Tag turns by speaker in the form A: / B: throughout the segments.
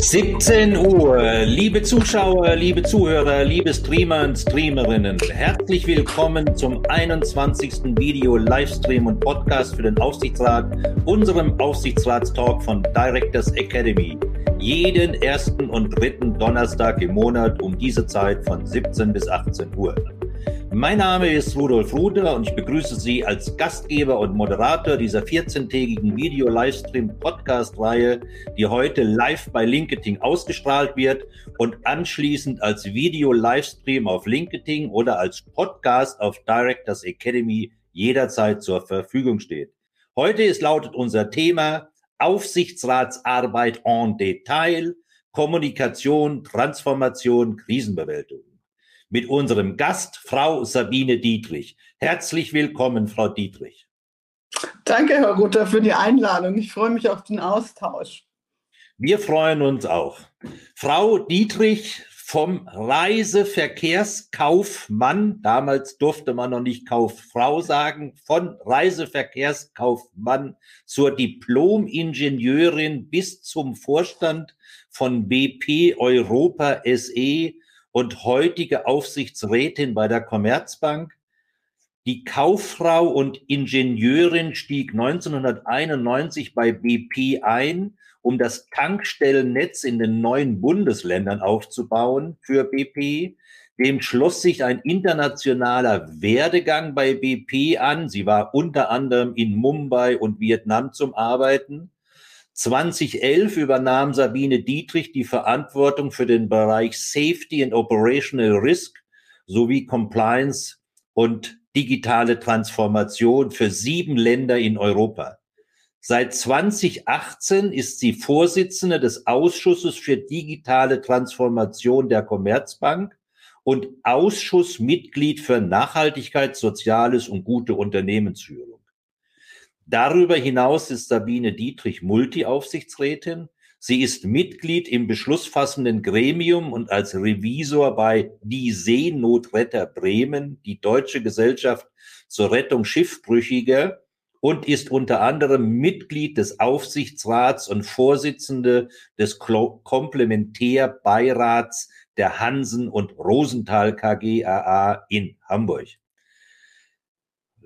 A: 17 Uhr, liebe Zuschauer, liebe Zuhörer, liebe Streamer und Streamerinnen, herzlich willkommen zum 21. Video-Livestream und Podcast für den Aufsichtsrat, unserem Aufsichtsratstalk von Directors Academy. Jeden ersten und dritten Donnerstag im Monat um diese Zeit von 17 bis 18 Uhr. Mein Name ist Rudolf Ruder und ich begrüße Sie als Gastgeber und Moderator dieser 14-tägigen Video-Livestream-Podcast-Reihe, die heute live bei LinkedIn ausgestrahlt wird und anschließend als Video-Livestream auf LinkedIn oder als Podcast auf Directors Academy jederzeit zur Verfügung steht. Heute ist lautet unser Thema Aufsichtsratsarbeit en Detail, Kommunikation, Transformation, Krisenbewältigung mit unserem Gast, Frau Sabine Dietrich. Herzlich willkommen, Frau Dietrich.
B: Danke, Herr Ruther, für die Einladung. Ich freue mich auf den Austausch.
A: Wir freuen uns auch. Frau Dietrich vom Reiseverkehrskaufmann, damals durfte man noch nicht Kauffrau sagen, von Reiseverkehrskaufmann zur Diplom-Ingenieurin bis zum Vorstand von BP Europa SE und heutige Aufsichtsrätin bei der Commerzbank. Die Kauffrau und Ingenieurin stieg 1991 bei BP ein, um das Tankstellennetz in den neuen Bundesländern aufzubauen für BP. Dem schloss sich ein internationaler Werdegang bei BP an. Sie war unter anderem in Mumbai und Vietnam zum Arbeiten. 2011 übernahm Sabine Dietrich die Verantwortung für den Bereich Safety and Operational Risk sowie Compliance und digitale Transformation für sieben Länder in Europa. Seit 2018 ist sie Vorsitzende des Ausschusses für digitale Transformation der Commerzbank und Ausschussmitglied für Nachhaltigkeit, Soziales und gute Unternehmensführung. Darüber hinaus ist Sabine Dietrich Multi-Aufsichtsrätin. Sie ist Mitglied im beschlussfassenden Gremium und als Revisor bei Die Seenotretter Bremen, die deutsche Gesellschaft zur Rettung Schiffbrüchiger und ist unter anderem Mitglied des Aufsichtsrats und Vorsitzende des Komplementärbeirats der Hansen und Rosenthal KGAA in Hamburg.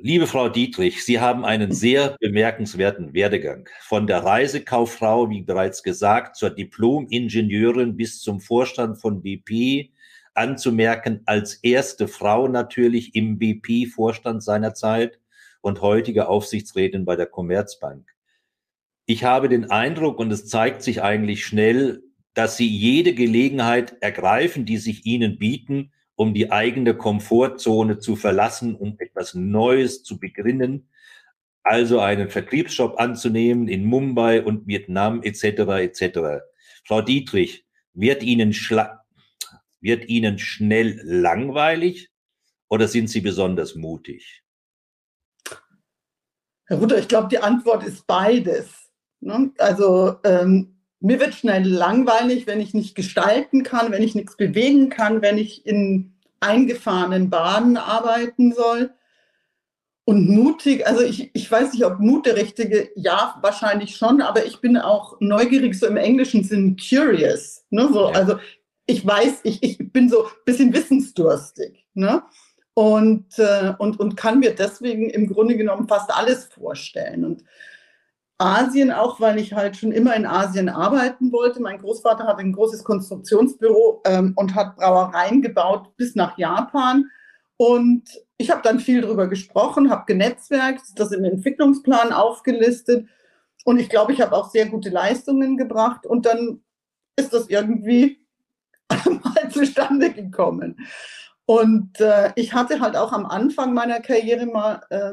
A: Liebe Frau Dietrich, Sie haben einen sehr bemerkenswerten Werdegang. Von der Reisekauffrau, wie bereits gesagt, zur Diplom-Ingenieurin bis zum Vorstand von BP anzumerken, als erste Frau natürlich im BP-Vorstand seiner Zeit und heutige Aufsichtsrätin bei der Commerzbank. Ich habe den Eindruck, und es zeigt sich eigentlich schnell, dass Sie jede Gelegenheit ergreifen, die sich Ihnen bieten, um die eigene Komfortzone zu verlassen, um etwas Neues zu beginnen, also einen Vertriebsjob anzunehmen in Mumbai und Vietnam etc. etc. Frau Dietrich, wird Ihnen, wird Ihnen schnell langweilig oder sind Sie besonders mutig?
B: Herr Rutter, ich glaube, die Antwort ist beides. Ne? Also ähm, mir wird schnell langweilig, wenn ich nicht gestalten kann, wenn ich nichts bewegen kann, wenn ich in eingefahrenen Bahnen arbeiten soll. Und mutig, also ich, ich weiß nicht, ob Mut der richtige, ja, wahrscheinlich schon, aber ich bin auch neugierig, so im englischen Sinn curious. Ne? So, ja. Also ich weiß, ich, ich bin so ein bisschen wissensdurstig. Ne? Und, äh, und, und kann mir deswegen im Grunde genommen fast alles vorstellen. Und Asien auch, weil ich halt schon immer in Asien arbeiten wollte. Mein Großvater hat ein großes Konstruktionsbüro ähm, und hat Brauereien gebaut bis nach Japan. Und ich habe dann viel darüber gesprochen, habe genetzwerkt, das im Entwicklungsplan aufgelistet. Und ich glaube, ich habe auch sehr gute Leistungen gebracht. Und dann ist das irgendwie mal zustande gekommen. Und äh, ich hatte halt auch am Anfang meiner Karriere mal äh,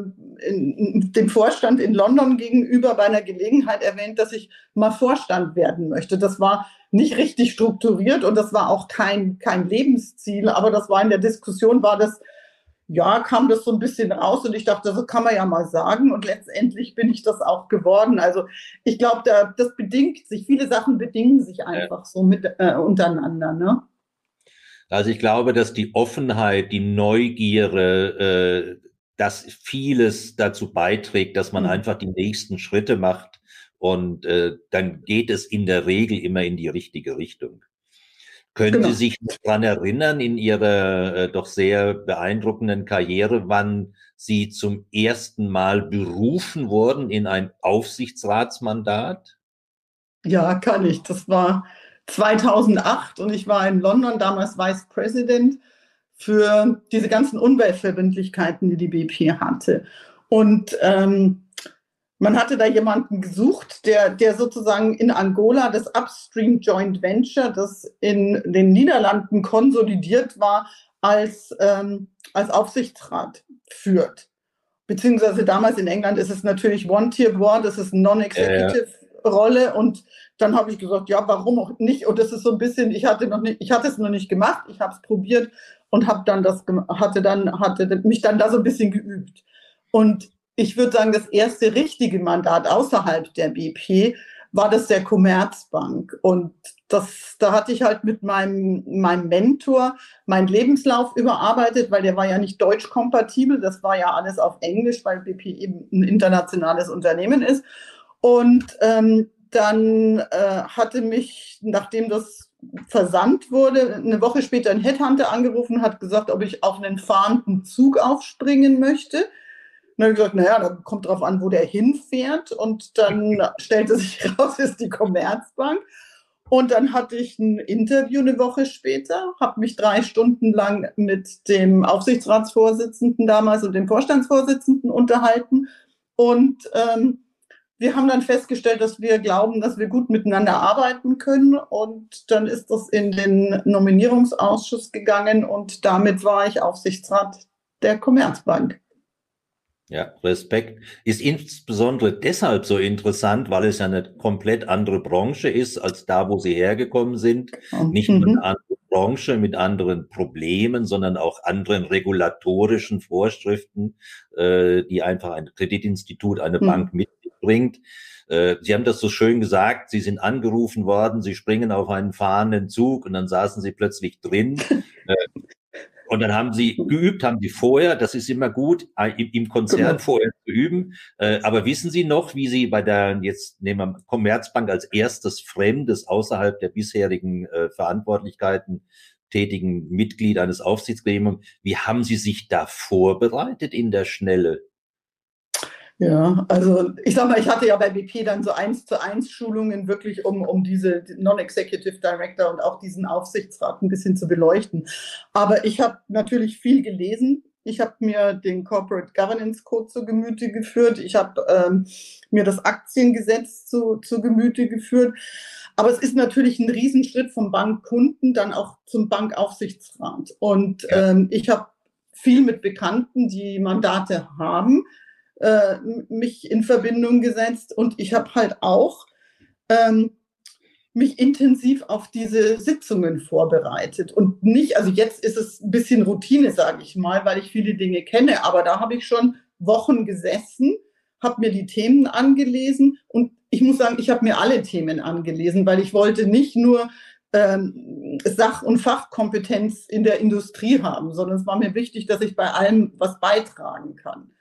B: in, in, dem Vorstand in London gegenüber bei einer Gelegenheit erwähnt, dass ich mal Vorstand werden möchte. Das war nicht richtig strukturiert und das war auch kein, kein Lebensziel, aber das war in der Diskussion, war das, ja, kam das so ein bisschen raus und ich dachte, das kann man ja mal sagen und letztendlich bin ich das auch geworden. Also ich glaube, da, das bedingt sich, viele Sachen bedingen sich einfach so mit äh, untereinander. Ne?
A: Also ich glaube, dass die Offenheit, die Neugierde, äh, dass vieles dazu beiträgt, dass man mhm. einfach die nächsten Schritte macht und äh, dann geht es in der Regel immer in die richtige Richtung. Können genau. Sie sich daran erinnern in Ihrer äh, doch sehr beeindruckenden Karriere, wann Sie zum ersten Mal berufen wurden in ein Aufsichtsratsmandat?
B: Ja, kann ich. Das war 2008 und ich war in London, damals Vice President für diese ganzen Umweltverbindlichkeiten, die die BP hatte. Und ähm, man hatte da jemanden gesucht, der, der sozusagen in Angola das Upstream Joint Venture, das in den Niederlanden konsolidiert war, als, ähm, als Aufsichtsrat führt. Beziehungsweise damals in England ist es natürlich One-Tier Board, das ist Non-Executive Rolle und dann habe ich gesagt, ja, warum auch nicht? Und das ist so ein bisschen, ich hatte noch nicht, ich hatte es noch nicht gemacht, ich habe es probiert und habe dann das hatte dann hatte mich dann da so ein bisschen geübt. Und ich würde sagen, das erste richtige Mandat außerhalb der BP war das der Commerzbank. Und das, da hatte ich halt mit meinem, meinem Mentor meinen Lebenslauf überarbeitet, weil der war ja nicht deutsch-kompatibel. Das war ja alles auf Englisch, weil BP eben ein internationales Unternehmen ist. Und ähm, dann äh, hatte mich, nachdem das versandt wurde, eine Woche später ein Headhunter angerufen und hat gesagt, ob ich auf einen fahrenden Zug aufspringen möchte. Und dann habe ich gesagt, naja, da kommt drauf an, wo der hinfährt. Und dann stellte sich raus, ist die Commerzbank. Und dann hatte ich ein Interview eine Woche später, habe mich drei Stunden lang mit dem Aufsichtsratsvorsitzenden damals und dem Vorstandsvorsitzenden unterhalten. Und ähm, wir haben dann festgestellt, dass wir glauben, dass wir gut miteinander arbeiten können. Und dann ist das in den Nominierungsausschuss gegangen und damit war ich Aufsichtsrat der Commerzbank.
A: Ja, Respekt. Ist insbesondere deshalb so interessant, weil es ja eine komplett andere Branche ist als da, wo Sie hergekommen sind. Oh. Nicht nur eine mhm. andere Branche mit anderen Problemen, sondern auch anderen regulatorischen Vorschriften, äh, die einfach ein Kreditinstitut, eine mhm. Bank mit bringt. Äh, Sie haben das so schön gesagt, Sie sind angerufen worden, Sie springen auf einen fahrenden Zug und dann saßen Sie plötzlich drin. Äh, und dann haben Sie geübt, haben Sie vorher, das ist immer gut, äh, im Konzern genau. vorher üben. Aber wissen Sie noch, wie Sie bei der, jetzt nehmen wir Commerzbank als erstes Fremdes außerhalb der bisherigen Verantwortlichkeiten tätigen Mitglied eines Aufsichtsgremiums, wie haben Sie sich da vorbereitet in der Schnelle?
B: Ja, also ich sag mal, ich hatte ja bei BP dann so eins zu eins Schulungen wirklich, um, um diese Non-Executive Director und auch diesen Aufsichtsrat ein bisschen zu beleuchten. Aber ich habe natürlich viel gelesen. Ich habe mir den Corporate Governance Code zu Gemüte geführt. Ich habe ähm, mir das Aktiengesetz zu, zu Gemüte geführt. Aber es ist natürlich ein Riesenschritt vom Bankkunden dann auch zum Bankaufsichtsrat. Und ähm, ich habe viel mit Bekannten, die Mandate haben äh, mich in Verbindung gesetzt und ich habe halt auch ähm, mich intensiv auf diese Sitzungen vorbereitet und nicht, also jetzt ist es ein bisschen Routine, sage ich mal, weil ich viele Dinge kenne, aber da habe ich schon Wochen gesessen, habe mir die Themen angelesen und ich muss sagen, ich habe mir alle Themen angelesen, weil ich wollte nicht nur ähm, Sach- und Fachkompetenz in der Industrie haben, sondern es war mir wichtig, dass ich bei allem was beitragen kann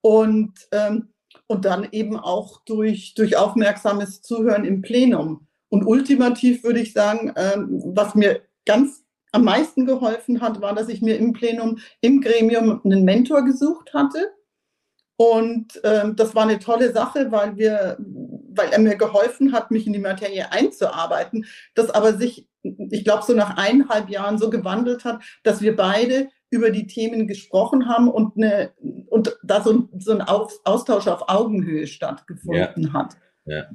B: und, ähm, und dann eben auch durch, durch aufmerksames Zuhören im Plenum. Und ultimativ würde ich sagen, ähm, was mir ganz am meisten geholfen hat, war, dass ich mir im Plenum, im Gremium einen Mentor gesucht hatte. Und ähm, das war eine tolle Sache, weil wir, weil er mir geholfen hat, mich in die Materie einzuarbeiten, das aber sich, ich glaube, so nach eineinhalb Jahren so gewandelt hat, dass wir beide über die Themen gesprochen haben und, eine, und da so, so ein Austausch auf Augenhöhe stattgefunden ja. hat.
A: Ja.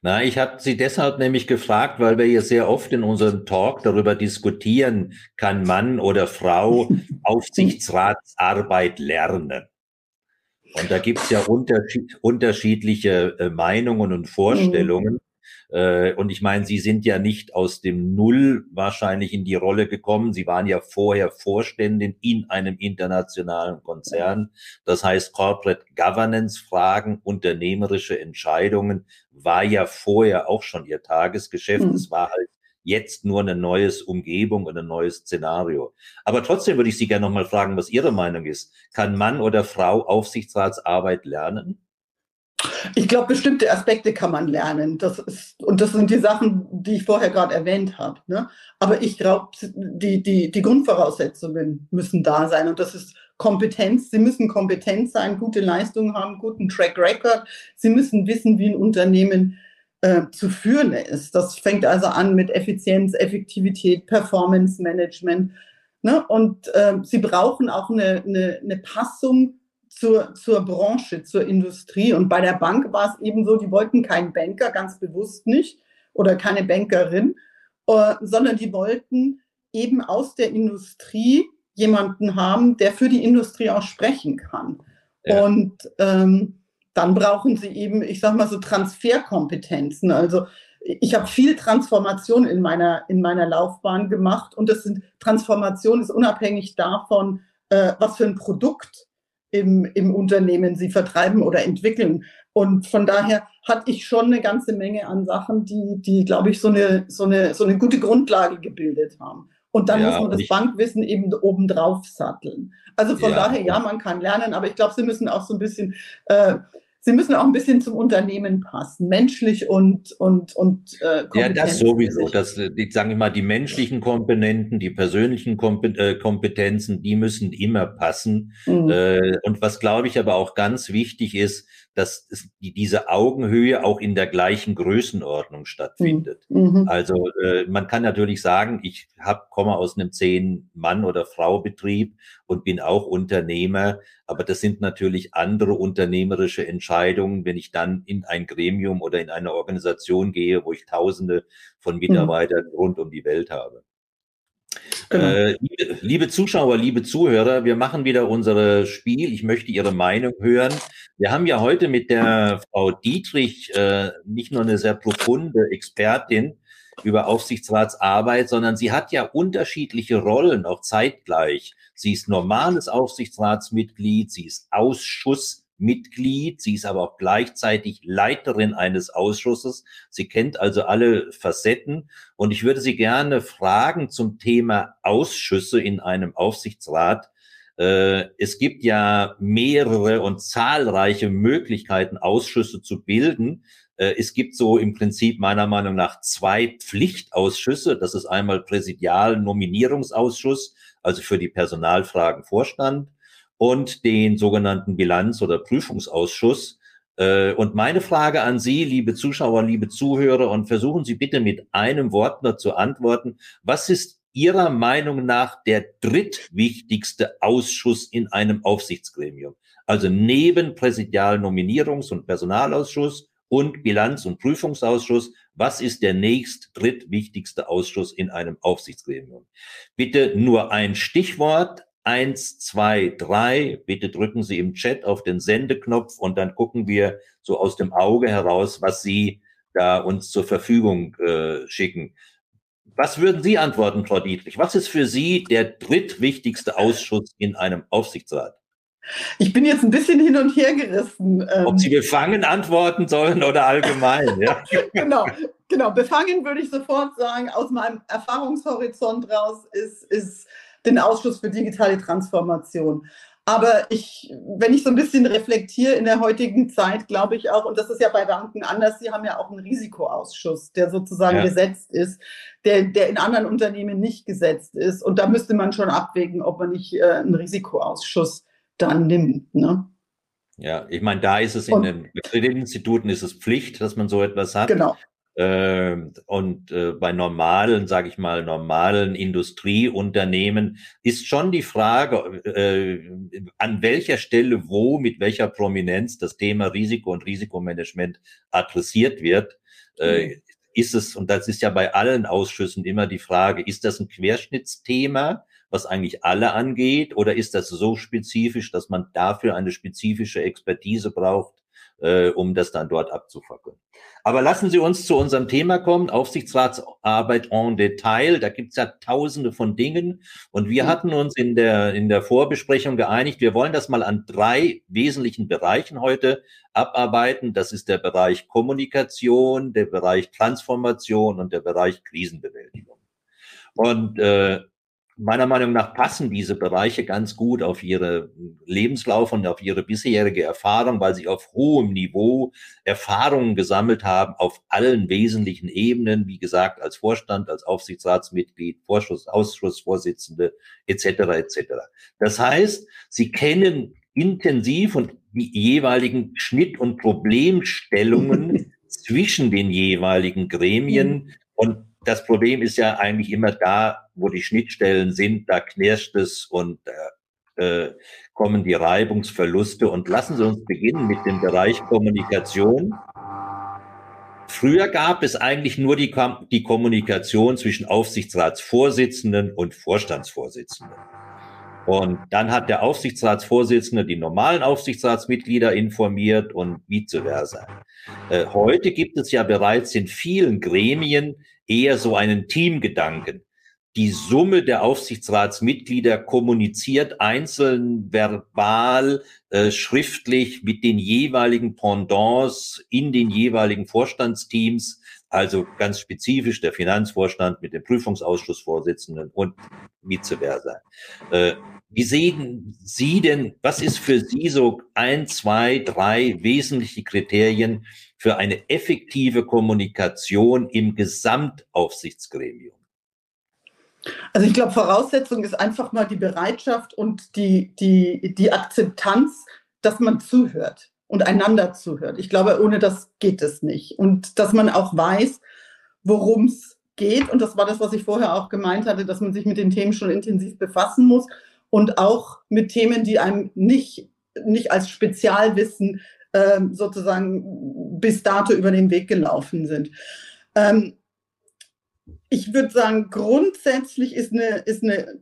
A: Na, ich habe Sie deshalb nämlich gefragt, weil wir hier sehr oft in unserem Talk darüber diskutieren, kann Mann oder Frau Aufsichtsratsarbeit lernen? Und da gibt es ja unterschied unterschiedliche äh, Meinungen und Vorstellungen. Äh, und ich meine, Sie sind ja nicht aus dem Null wahrscheinlich in die Rolle gekommen. Sie waren ja vorher Vorständin in einem internationalen Konzern. Das heißt, Corporate Governance Fragen, unternehmerische Entscheidungen war ja vorher auch schon Ihr Tagesgeschäft. Mhm. Es war halt jetzt nur eine neues Umgebung und ein neues Szenario. Aber trotzdem würde ich Sie gerne nochmal fragen, was Ihre Meinung ist. Kann Mann oder Frau Aufsichtsratsarbeit lernen?
B: Ich glaube, bestimmte Aspekte kann man lernen. Das ist, und das sind die Sachen, die ich vorher gerade erwähnt habe. Ne? Aber ich glaube, die, die, die Grundvoraussetzungen müssen da sein. Und das ist Kompetenz. Sie müssen kompetent sein, gute Leistungen haben, guten Track Record. Sie müssen wissen, wie ein Unternehmen äh, zu führen ist. Das fängt also an mit Effizienz, Effektivität, Performance Management. Ne? Und äh, sie brauchen auch eine, eine, eine Passung zur, zur Branche, zur Industrie. Und bei der Bank war es eben so, die wollten keinen Banker, ganz bewusst nicht, oder keine Bankerin, äh, sondern die wollten eben aus der Industrie jemanden haben, der für die Industrie auch sprechen kann. Ja. Und ähm, dann brauchen sie eben, ich sage mal so Transferkompetenzen. Also ich habe viel Transformation in meiner, in meiner Laufbahn gemacht und das sind Transformation ist unabhängig davon, äh, was für ein Produkt im, im Unternehmen sie vertreiben oder entwickeln. Und von daher hatte ich schon eine ganze Menge an Sachen, die, die glaube ich, so eine, so, eine, so eine gute Grundlage gebildet haben. Und dann ja, muss man das Bankwissen eben obendrauf satteln. Also von ja, daher, ja, man kann lernen, aber ich glaube, sie müssen auch so ein bisschen äh, sie müssen auch ein bisschen zum Unternehmen passen, menschlich und und und
A: äh, Ja, das sowieso. Das, die, sagen wir mal, die menschlichen Komponenten, die persönlichen äh, Kompetenzen, die müssen immer passen. Mhm. Äh, und was glaube ich aber auch ganz wichtig ist, dass die, diese Augenhöhe auch in der gleichen Größenordnung stattfindet. Mhm. mhm. Also äh, man kann natürlich sagen, ich hab, komme aus einem zehn Mann oder Frau Betrieb und bin auch Unternehmer, aber das sind natürlich andere unternehmerische Entscheidungen, wenn ich dann in ein Gremium oder in eine Organisation gehe, wo ich Tausende von mhm. Mitarbeitern mhm. rund um die Welt habe. Genau. Äh, liebe, liebe, Zuschauer, liebe Zuhörer, wir machen wieder unser Spiel. Ich möchte Ihre Meinung hören. Wir haben ja heute mit der Frau Dietrich äh, nicht nur eine sehr profunde Expertin über Aufsichtsratsarbeit, sondern sie hat ja unterschiedliche Rollen auch zeitgleich. Sie ist normales Aufsichtsratsmitglied, sie ist Ausschuss Mitglied, sie ist aber auch gleichzeitig Leiterin eines Ausschusses. Sie kennt also alle Facetten und ich würde Sie gerne fragen zum Thema Ausschüsse in einem Aufsichtsrat. Äh, es gibt ja mehrere und zahlreiche Möglichkeiten, Ausschüsse zu bilden. Äh, es gibt so im Prinzip meiner Meinung nach zwei Pflichtausschüsse. Das ist einmal Präsidial-Nominierungsausschuss, also für die Personalfragen Vorstand und den sogenannten Bilanz- oder Prüfungsausschuss. Äh, und meine Frage an Sie, liebe Zuschauer, liebe Zuhörer, und versuchen Sie bitte mit einem Wort nur zu antworten. Was ist Ihrer Meinung nach der drittwichtigste Ausschuss in einem Aufsichtsgremium? Also neben Präsidialnominierungs- und Personalausschuss und Bilanz- und Prüfungsausschuss, was ist der nächst drittwichtigste Ausschuss in einem Aufsichtsgremium? Bitte nur ein Stichwort, eins, zwei, drei. Bitte drücken Sie im Chat auf den Sendeknopf und dann gucken wir so aus dem Auge heraus, was Sie da uns zur Verfügung äh, schicken. Was würden Sie antworten, Frau Dietrich? Was ist für Sie der drittwichtigste Ausschuss in einem Aufsichtsrat?
B: Ich bin jetzt ein bisschen hin und her gerissen.
A: Ob ähm. Sie befangen antworten sollen oder allgemein. ja.
B: genau, genau. Befangen würde ich sofort sagen, aus meinem Erfahrungshorizont raus ist, ist den Ausschuss für digitale Transformation. Aber ich, wenn ich so ein bisschen reflektiere in der heutigen Zeit, glaube ich auch, und das ist ja bei Banken anders, sie haben ja auch einen Risikoausschuss, der sozusagen ja. gesetzt ist, der, der in anderen Unternehmen nicht gesetzt ist. Und da müsste man schon abwägen, ob man nicht äh, einen Risikoausschuss dann nimmt. Ne?
A: Ja, ich meine, da ist es in und, den Kreditinstituten ist es Pflicht, dass man so etwas hat. Genau. Ähm, und äh, bei normalen, sage ich mal, normalen Industrieunternehmen ist schon die Frage, äh, an welcher Stelle, wo, mit welcher Prominenz das Thema Risiko und Risikomanagement adressiert wird. äh, ist es, und das ist ja bei allen Ausschüssen immer die Frage, ist das ein Querschnittsthema, was eigentlich alle angeht, oder ist das so spezifisch, dass man dafür eine spezifische Expertise braucht, äh, um das dann dort abzufackeln. Aber lassen Sie uns zu unserem Thema kommen, Aufsichtsratsarbeit en Detail. Da gibt's ja tausende von Dingen. Und wir mhm. hatten uns in der, in der Vorbesprechung geeinigt, wir wollen das mal an drei wesentlichen Bereichen heute abarbeiten. Das ist der Bereich Kommunikation, der Bereich Transformation und der Bereich Krisenbewältigung. Und äh, meiner Meinung nach passen diese Bereiche ganz gut auf ihre Lebenslauf und auf ihre bisherige Erfahrung, weil sie auf hohem Niveau Erfahrungen gesammelt haben auf allen wesentlichen Ebenen, wie gesagt, als Vorstand, als Aufsichtsratsmitglied, Vorschuss, Ausschussvorsitzende etc. etc. Das heißt, sie kennen intensiv und die jeweiligen Schnitt- und Problemstellungen zwischen den jeweiligen Gremien mhm. und das Problem ist ja eigentlich immer da, wo die Schnittstellen sind, da knirscht es und äh, äh, kommen die Reibungsverluste. Und lassen Sie uns beginnen mit dem Bereich Kommunikation. Früher gab es eigentlich nur die, die Kommunikation zwischen Aufsichtsratsvorsitzenden und Vorstandsvorsitzenden. Und dann hat der Aufsichtsratsvorsitzende die normalen Aufsichtsratsmitglieder informiert und vice versa. Äh, heute gibt es ja bereits in vielen Gremien eher so einen Teamgedanken. Die Summe der Aufsichtsratsmitglieder kommuniziert einzeln verbal, äh, schriftlich mit den jeweiligen Pendants in den jeweiligen Vorstandsteams, also ganz spezifisch der Finanzvorstand mit dem Prüfungsausschussvorsitzenden und vice versa. Äh, wie sehen Sie denn, was ist für Sie so ein, zwei, drei wesentliche Kriterien für eine effektive Kommunikation im Gesamtaufsichtsgremium?
B: Also ich glaube, Voraussetzung ist einfach mal die Bereitschaft und die, die, die Akzeptanz, dass man zuhört und einander zuhört. Ich glaube, ohne das geht es nicht. Und dass man auch weiß, worum es geht. Und das war das, was ich vorher auch gemeint hatte, dass man sich mit den Themen schon intensiv befassen muss und auch mit Themen, die einem nicht, nicht als Spezialwissen ähm, sozusagen bis dato über den Weg gelaufen sind. Ähm, ich würde sagen, grundsätzlich ist eine, ist eine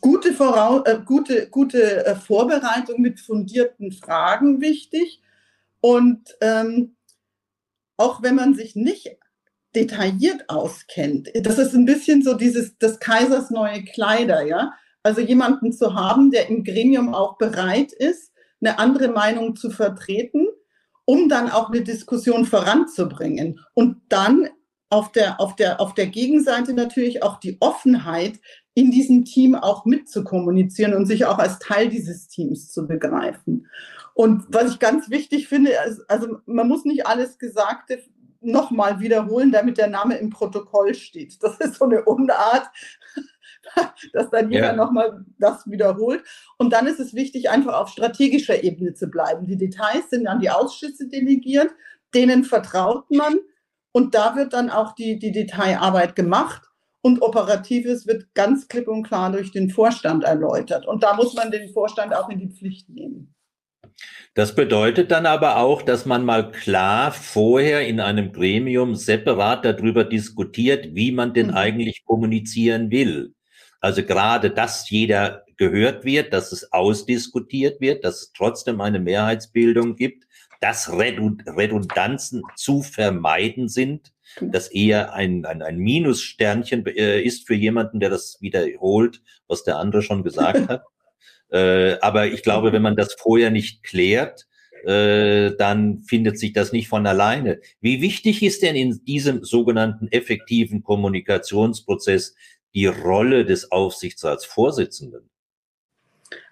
B: gute, Voraus äh, gute, gute äh, Vorbereitung mit fundierten Fragen wichtig. Und ähm, auch wenn man sich nicht detailliert auskennt, das ist ein bisschen so dieses des Kaisers neue Kleider, ja. Also jemanden zu haben, der im Gremium auch bereit ist, eine andere Meinung zu vertreten, um dann auch eine Diskussion voranzubringen. Und dann auf der, auf der, auf der Gegenseite natürlich auch die Offenheit, in diesem Team auch mitzukommunizieren und sich auch als Teil dieses Teams zu begreifen. Und was ich ganz wichtig finde, also man muss nicht alles Gesagte nochmal wiederholen, damit der Name im Protokoll steht. Das ist so eine Unart, dass dann jeder ja. nochmal das wiederholt. Und dann ist es wichtig, einfach auf strategischer Ebene zu bleiben. Die Details sind an die Ausschüsse delegiert, denen vertraut man und da wird dann auch die, die Detailarbeit gemacht. Und Operatives wird ganz klipp und klar durch den Vorstand erläutert. Und da muss man den Vorstand auch in die Pflicht nehmen.
A: Das bedeutet dann aber auch, dass man mal klar vorher in einem Gremium separat darüber diskutiert, wie man denn mhm. eigentlich kommunizieren will. Also gerade, dass jeder gehört wird, dass es ausdiskutiert wird, dass es trotzdem eine Mehrheitsbildung gibt, dass Redundanzen zu vermeiden sind, dass eher ein, ein, ein Minussternchen äh, ist für jemanden, der das wiederholt, was der andere schon gesagt hat. äh, aber ich glaube, wenn man das vorher nicht klärt, äh, dann findet sich das nicht von alleine. Wie wichtig ist denn in diesem sogenannten effektiven Kommunikationsprozess die Rolle des Aufsichtsratsvorsitzenden?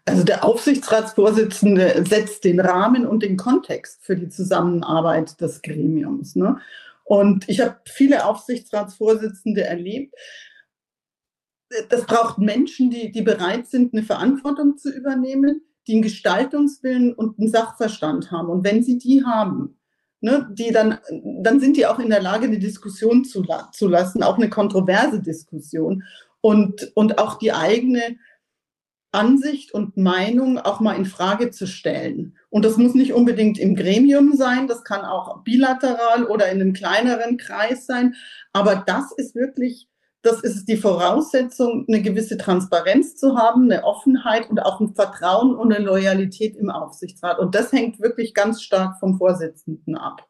B: Also der Aufsichtsratsvorsitzende setzt den Rahmen und den Kontext für die Zusammenarbeit des Gremiums. Ne? Und ich habe viele Aufsichtsratsvorsitzende erlebt. Das braucht Menschen, die, die bereit sind, eine Verantwortung zu übernehmen, die einen Gestaltungswillen und einen Sachverstand haben. Und wenn sie die haben, ne, die dann, dann sind die auch in der Lage, eine Diskussion zu, zu lassen, auch eine kontroverse Diskussion und, und auch die eigene Ansicht und Meinung auch mal in Frage zu stellen. Und das muss nicht unbedingt im Gremium sein, das kann auch bilateral oder in einem kleineren Kreis sein. Aber das ist wirklich, das ist die Voraussetzung, eine gewisse Transparenz zu haben, eine Offenheit und auch ein Vertrauen und eine Loyalität im Aufsichtsrat. Und das hängt wirklich ganz stark vom Vorsitzenden ab.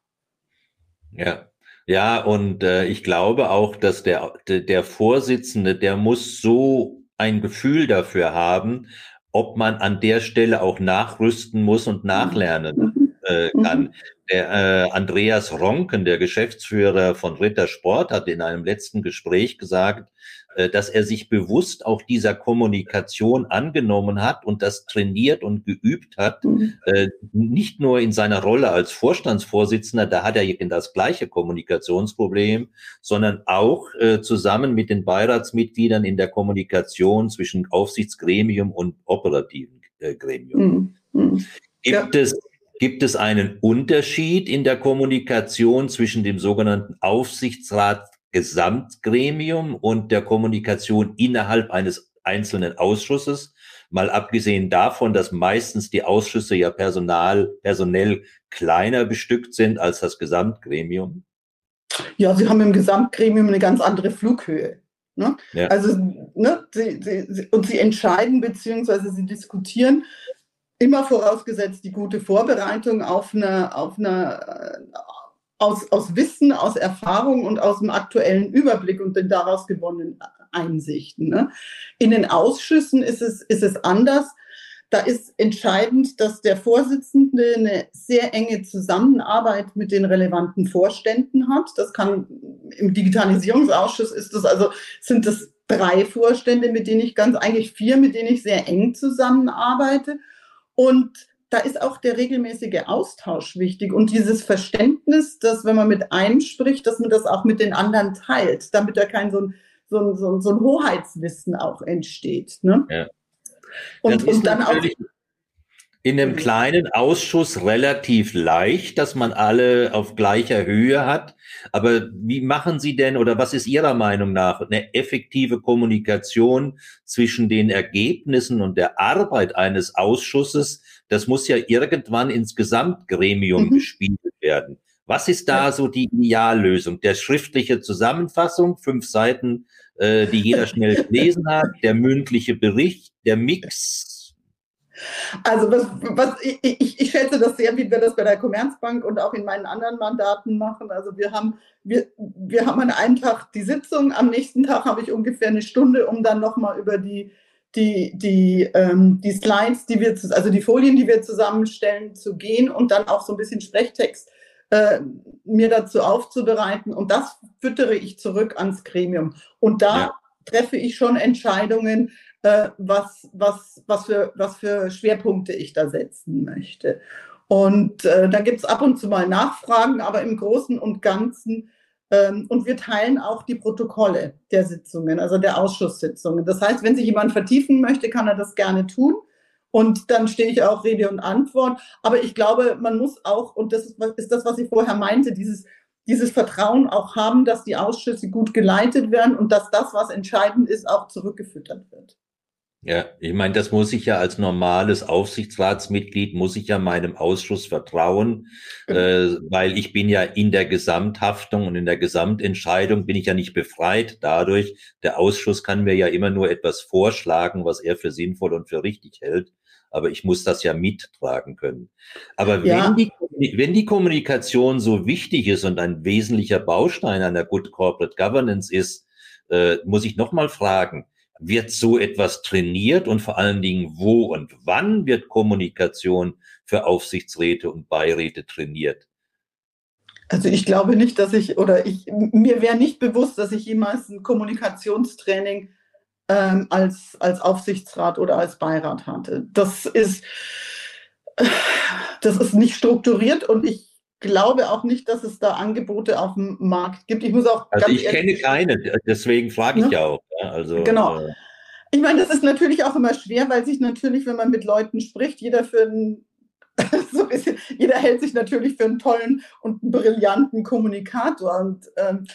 A: Ja, ja, und äh, ich glaube auch, dass der, der Vorsitzende, der muss so ein Gefühl dafür haben, ob man an der Stelle auch nachrüsten muss und nachlernen mhm. äh, kann. Der äh, Andreas Ronken, der Geschäftsführer von Ritter Sport, hat in einem letzten Gespräch gesagt, äh, dass er sich bewusst auch dieser Kommunikation angenommen hat und das trainiert und geübt hat, mhm. Äh, nicht nur in seiner Rolle als Vorstandsvorsitzender, da hat er das gleiche Kommunikationsproblem, sondern auch äh, zusammen mit den Beiratsmitgliedern in der Kommunikation zwischen Aufsichtsgremium und operativen Gremium. Mhm. mhm. Gibt ja. es Gibt es einen Unterschied in der Kommunikation zwischen dem sogenannten Aufsichtsrat Gesamtgremium und der Kommunikation innerhalb eines einzelnen Ausschusses. Mal abgesehen davon, dass meistens die Ausschüsse ja personal, personell kleiner bestückt sind als das Gesamtgremium.
B: Ja, sie haben im Gesamtgremium eine ganz andere Flughöhe. Ne? Ja. Also, ne, sie, sie, und sie entscheiden beziehungsweise sie diskutieren immer vorausgesetzt die gute Vorbereitung auf eine, auf eine aus, aus Wissen, aus Erfahrung und aus dem aktuellen Überblick und den daraus gewonnenen Einsichten. Ne? In den Ausschüssen ist es, ist es anders. Da ist entscheidend, dass der Vorsitzende eine sehr enge Zusammenarbeit mit den relevanten Vorständen hat. Das kann im Digitalisierungsausschuss ist das also sind das drei Vorstände, mit denen ich ganz eigentlich vier, mit denen ich sehr eng zusammenarbeite. Und da ist auch der regelmäßige Austausch wichtig und dieses Verständnis, dass wenn man mit einem spricht, dass man das auch mit den anderen teilt, damit da kein so ein, so ein, so ein, so ein Hoheitswissen auch entsteht. Ne? Ja.
A: Und, und dann auch in einem kleinen Ausschuss relativ leicht, dass man alle auf gleicher Höhe hat. Aber wie machen Sie denn oder was ist Ihrer Meinung nach eine effektive Kommunikation zwischen den Ergebnissen und der Arbeit eines Ausschusses? Das muss ja irgendwann ins Gesamtgremium mhm. gespiegelt werden. Was ist da so die Ideallösung? Der schriftliche Zusammenfassung, fünf Seiten, äh, die jeder schnell gelesen hat, der mündliche Bericht, der Mix,
B: also was, was ich, ich, ich schätze das sehr, wie wir das bei der Commerzbank und auch in meinen anderen Mandaten machen. Also wir haben, wir, wir haben an einem Tag die Sitzung, am nächsten Tag habe ich ungefähr eine Stunde, um dann nochmal über die, die, die, ähm, die Slides, die wir, also die Folien, die wir zusammenstellen, zu gehen und dann auch so ein bisschen Sprechtext äh, mir dazu aufzubereiten. Und das füttere ich zurück ans Gremium. Und da ja. treffe ich schon Entscheidungen, äh, was, was, was, für, was für Schwerpunkte ich da setzen möchte. Und äh, da gibt es ab und zu mal Nachfragen, aber im Großen und Ganzen ähm, und wir teilen auch die Protokolle der Sitzungen, also der Ausschusssitzungen. Das heißt, wenn sich jemand vertiefen möchte, kann er das gerne tun. Und dann stehe ich auch Rede und Antwort. Aber ich glaube, man muss auch, und das ist, das, was ich vorher meinte, dieses, dieses Vertrauen auch haben, dass die Ausschüsse gut geleitet werden und dass das, was entscheidend ist, auch zurückgefüttert wird.
A: Ja, ich meine, das muss ich ja als normales Aufsichtsratsmitglied, muss ich ja meinem Ausschuss vertrauen, genau. äh, weil ich bin ja in der Gesamthaftung und in der Gesamtentscheidung bin ich ja nicht befreit dadurch. Der Ausschuss kann mir ja immer nur etwas vorschlagen, was er für sinnvoll und für richtig hält. Aber ich muss das ja mittragen können. Aber ja. wenn, die, wenn die Kommunikation so wichtig ist und ein wesentlicher Baustein einer Good Corporate Governance ist, äh, muss ich nochmal fragen, wird so etwas trainiert und vor allen Dingen wo und wann wird Kommunikation für Aufsichtsräte und Beiräte trainiert?
B: Also ich glaube nicht, dass ich oder ich mir wäre nicht bewusst, dass ich jemals ein Kommunikationstraining ähm, als, als Aufsichtsrat oder als Beirat hatte. Das ist, das ist nicht strukturiert und ich glaube auch nicht, dass es da Angebote auf dem Markt gibt. Ich muss auch.
A: Also ich kenne keine, deswegen frage ich ne? ja auch. Ja, also,
B: genau. Äh, ich meine, das ist natürlich auch immer schwer, weil sich natürlich, wenn man mit Leuten spricht, jeder für einen so ein bisschen, jeder hält sich natürlich für einen tollen und einen brillanten Kommunikator. Und ähm,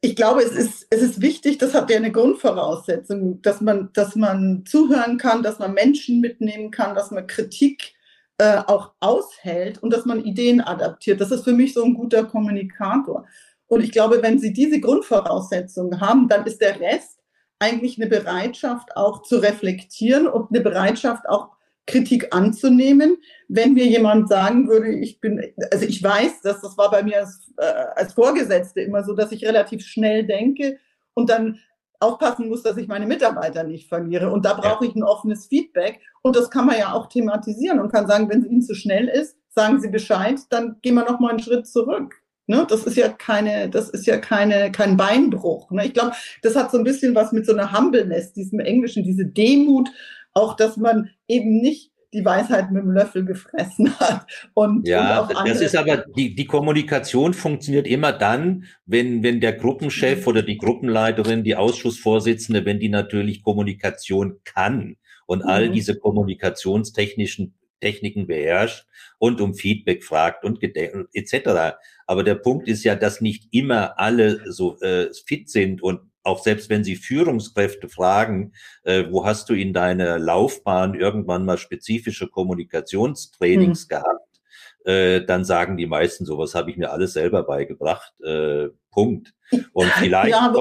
B: ich glaube, es ist, es ist wichtig, das hat ja eine Grundvoraussetzung, dass man, dass man zuhören kann, dass man Menschen mitnehmen kann, dass man Kritik äh, auch aushält und dass man Ideen adaptiert. Das ist für mich so ein guter Kommunikator. Und ich glaube, wenn Sie diese Grundvoraussetzungen haben, dann ist der Rest eigentlich eine Bereitschaft auch zu reflektieren und eine Bereitschaft auch Kritik anzunehmen. Wenn mir jemand sagen würde, ich bin, also ich weiß, dass das war bei mir als, äh, als Vorgesetzte immer so, dass ich relativ schnell denke und dann aufpassen muss, dass ich meine Mitarbeiter nicht verliere. Und da brauche ich ein offenes Feedback. Und das kann man ja auch thematisieren und kann sagen, wenn es Ihnen zu schnell ist, sagen Sie Bescheid, dann gehen wir noch mal einen Schritt zurück. Ne? Das ist ja keine, das ist ja keine, kein Beinbruch. Ne? Ich glaube, das hat so ein bisschen was mit so einer Humbleness, diesem Englischen, diese Demut, auch, dass man eben nicht die Weisheit mit dem Löffel gefressen hat. Und,
A: ja,
B: und
A: das ist aber, die, die Kommunikation funktioniert immer dann, wenn, wenn der Gruppenchef oder die Gruppenleiterin, die Ausschussvorsitzende, wenn die natürlich Kommunikation kann und all mhm. diese kommunikationstechnischen Techniken beherrscht und um Feedback fragt und etc. Aber der Punkt ist ja, dass nicht immer alle so äh, fit sind und auch selbst wenn Sie Führungskräfte fragen, äh, wo hast du in deiner Laufbahn irgendwann mal spezifische Kommunikationstrainings mhm. gehabt, äh, dann sagen die meisten, sowas habe ich mir alles selber beigebracht. Äh, Punkt. Und vielleicht ja,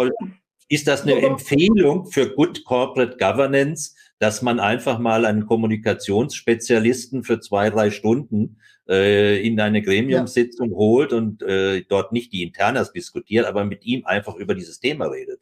A: ist das eine Empfehlung für Good Corporate Governance, dass man einfach mal einen Kommunikationsspezialisten für zwei, drei Stunden äh, in eine Gremiumssitzung ja. holt und äh, dort nicht die Internas diskutiert, aber mit ihm einfach über dieses Thema redet.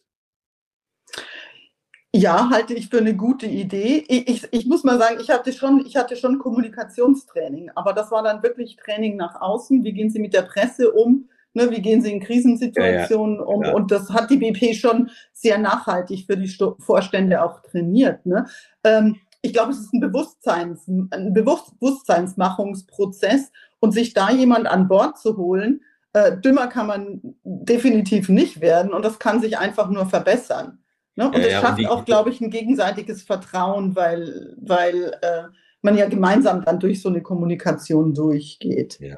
B: Ja, halte ich für eine gute Idee. Ich, ich, ich, muss mal sagen, ich hatte, schon, ich hatte schon Kommunikationstraining, aber das war dann wirklich Training nach außen. Wie gehen Sie mit der Presse um? Ne, wie gehen Sie in Krisensituationen ja, ja, um? Und das hat die BP schon sehr nachhaltig für die Sto Vorstände auch trainiert. Ne? Ähm, ich glaube, es ist ein, Bewusstseins, ein Bewusstseinsmachungsprozess und sich da jemand an Bord zu holen, äh, dümmer kann man definitiv nicht werden und das kann sich einfach nur verbessern. Ne? Und es ja, schafft auch, glaube ich, ein gegenseitiges Vertrauen, weil, weil äh, man ja gemeinsam dann durch so eine Kommunikation durchgeht.
A: Ja.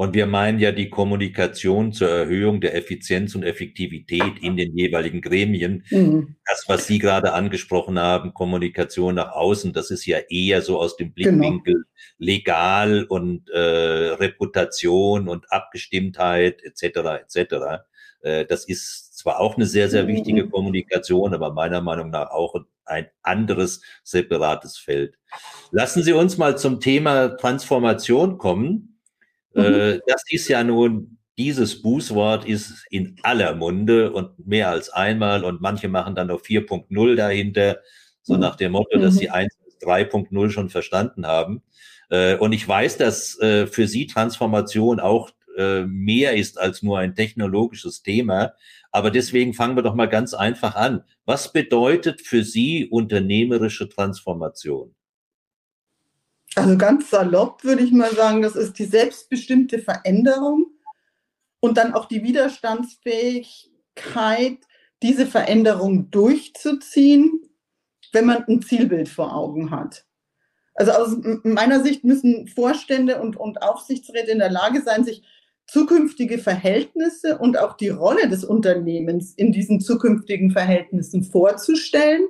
A: Und wir meinen ja die Kommunikation zur Erhöhung der Effizienz und Effektivität in den jeweiligen Gremien. Mhm. Das, was Sie gerade angesprochen haben, Kommunikation nach außen, das ist ja eher so aus dem genau. Blickwinkel genau. legal und äh, Reputation und Abgestimmtheit etc. etc. Äh, das ist zwar auch eine sehr, sehr wichtige mhm. Kommunikation, aber meiner Meinung nach auch ein anderes separates Feld. Lassen Sie uns mal zum Thema Transformation kommen. Mhm. Äh, das ist ja nun, dieses Bußwort ist in aller Munde und mehr als einmal und manche machen dann noch 4.0 dahinter, so mhm. nach dem Motto, dass sie 1 bis 3.0 schon verstanden haben. Äh, und ich weiß, dass äh, für Sie Transformation auch mehr ist als nur ein technologisches Thema. Aber deswegen fangen wir doch mal ganz einfach an. Was bedeutet für Sie unternehmerische Transformation?
B: Also ganz salopp würde ich mal sagen, das ist die selbstbestimmte Veränderung und dann auch die Widerstandsfähigkeit, diese Veränderung durchzuziehen, wenn man ein Zielbild vor Augen hat. Also aus meiner Sicht müssen Vorstände und, und Aufsichtsräte in der Lage sein, sich zukünftige Verhältnisse und auch die Rolle des Unternehmens in diesen zukünftigen Verhältnissen vorzustellen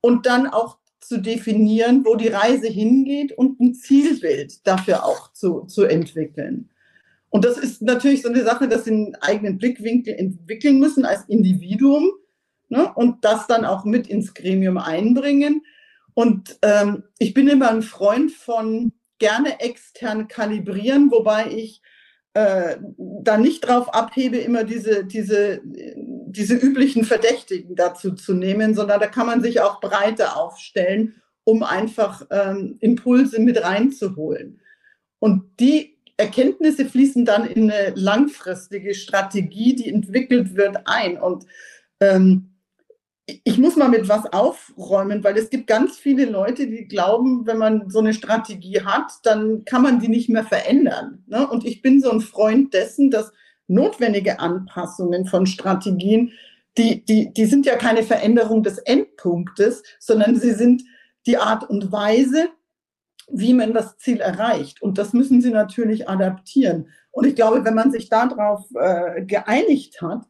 B: und dann auch zu definieren, wo die Reise hingeht und ein Zielbild dafür auch zu, zu entwickeln. Und das ist natürlich so eine Sache, dass sie einen eigenen Blickwinkel entwickeln müssen als Individuum ne, und das dann auch mit ins Gremium einbringen. Und ähm, ich bin immer ein Freund von gerne extern kalibrieren, wobei ich äh, da nicht drauf abhebe, immer diese, diese, diese üblichen Verdächtigen dazu zu nehmen, sondern da kann man sich auch breiter aufstellen, um einfach ähm, Impulse mit reinzuholen. Und die Erkenntnisse fließen dann in eine langfristige Strategie, die entwickelt wird, ein. Und ähm, ich muss mal mit was aufräumen, weil es gibt ganz viele Leute, die glauben, wenn man so eine Strategie hat, dann kann man die nicht mehr verändern. Ne? Und ich bin so ein Freund dessen, dass notwendige Anpassungen von Strategien, die, die, die sind ja keine Veränderung des Endpunktes, sondern sie sind die Art und Weise, wie man das Ziel erreicht. Und das müssen sie natürlich adaptieren. Und ich glaube, wenn man sich darauf äh, geeinigt hat,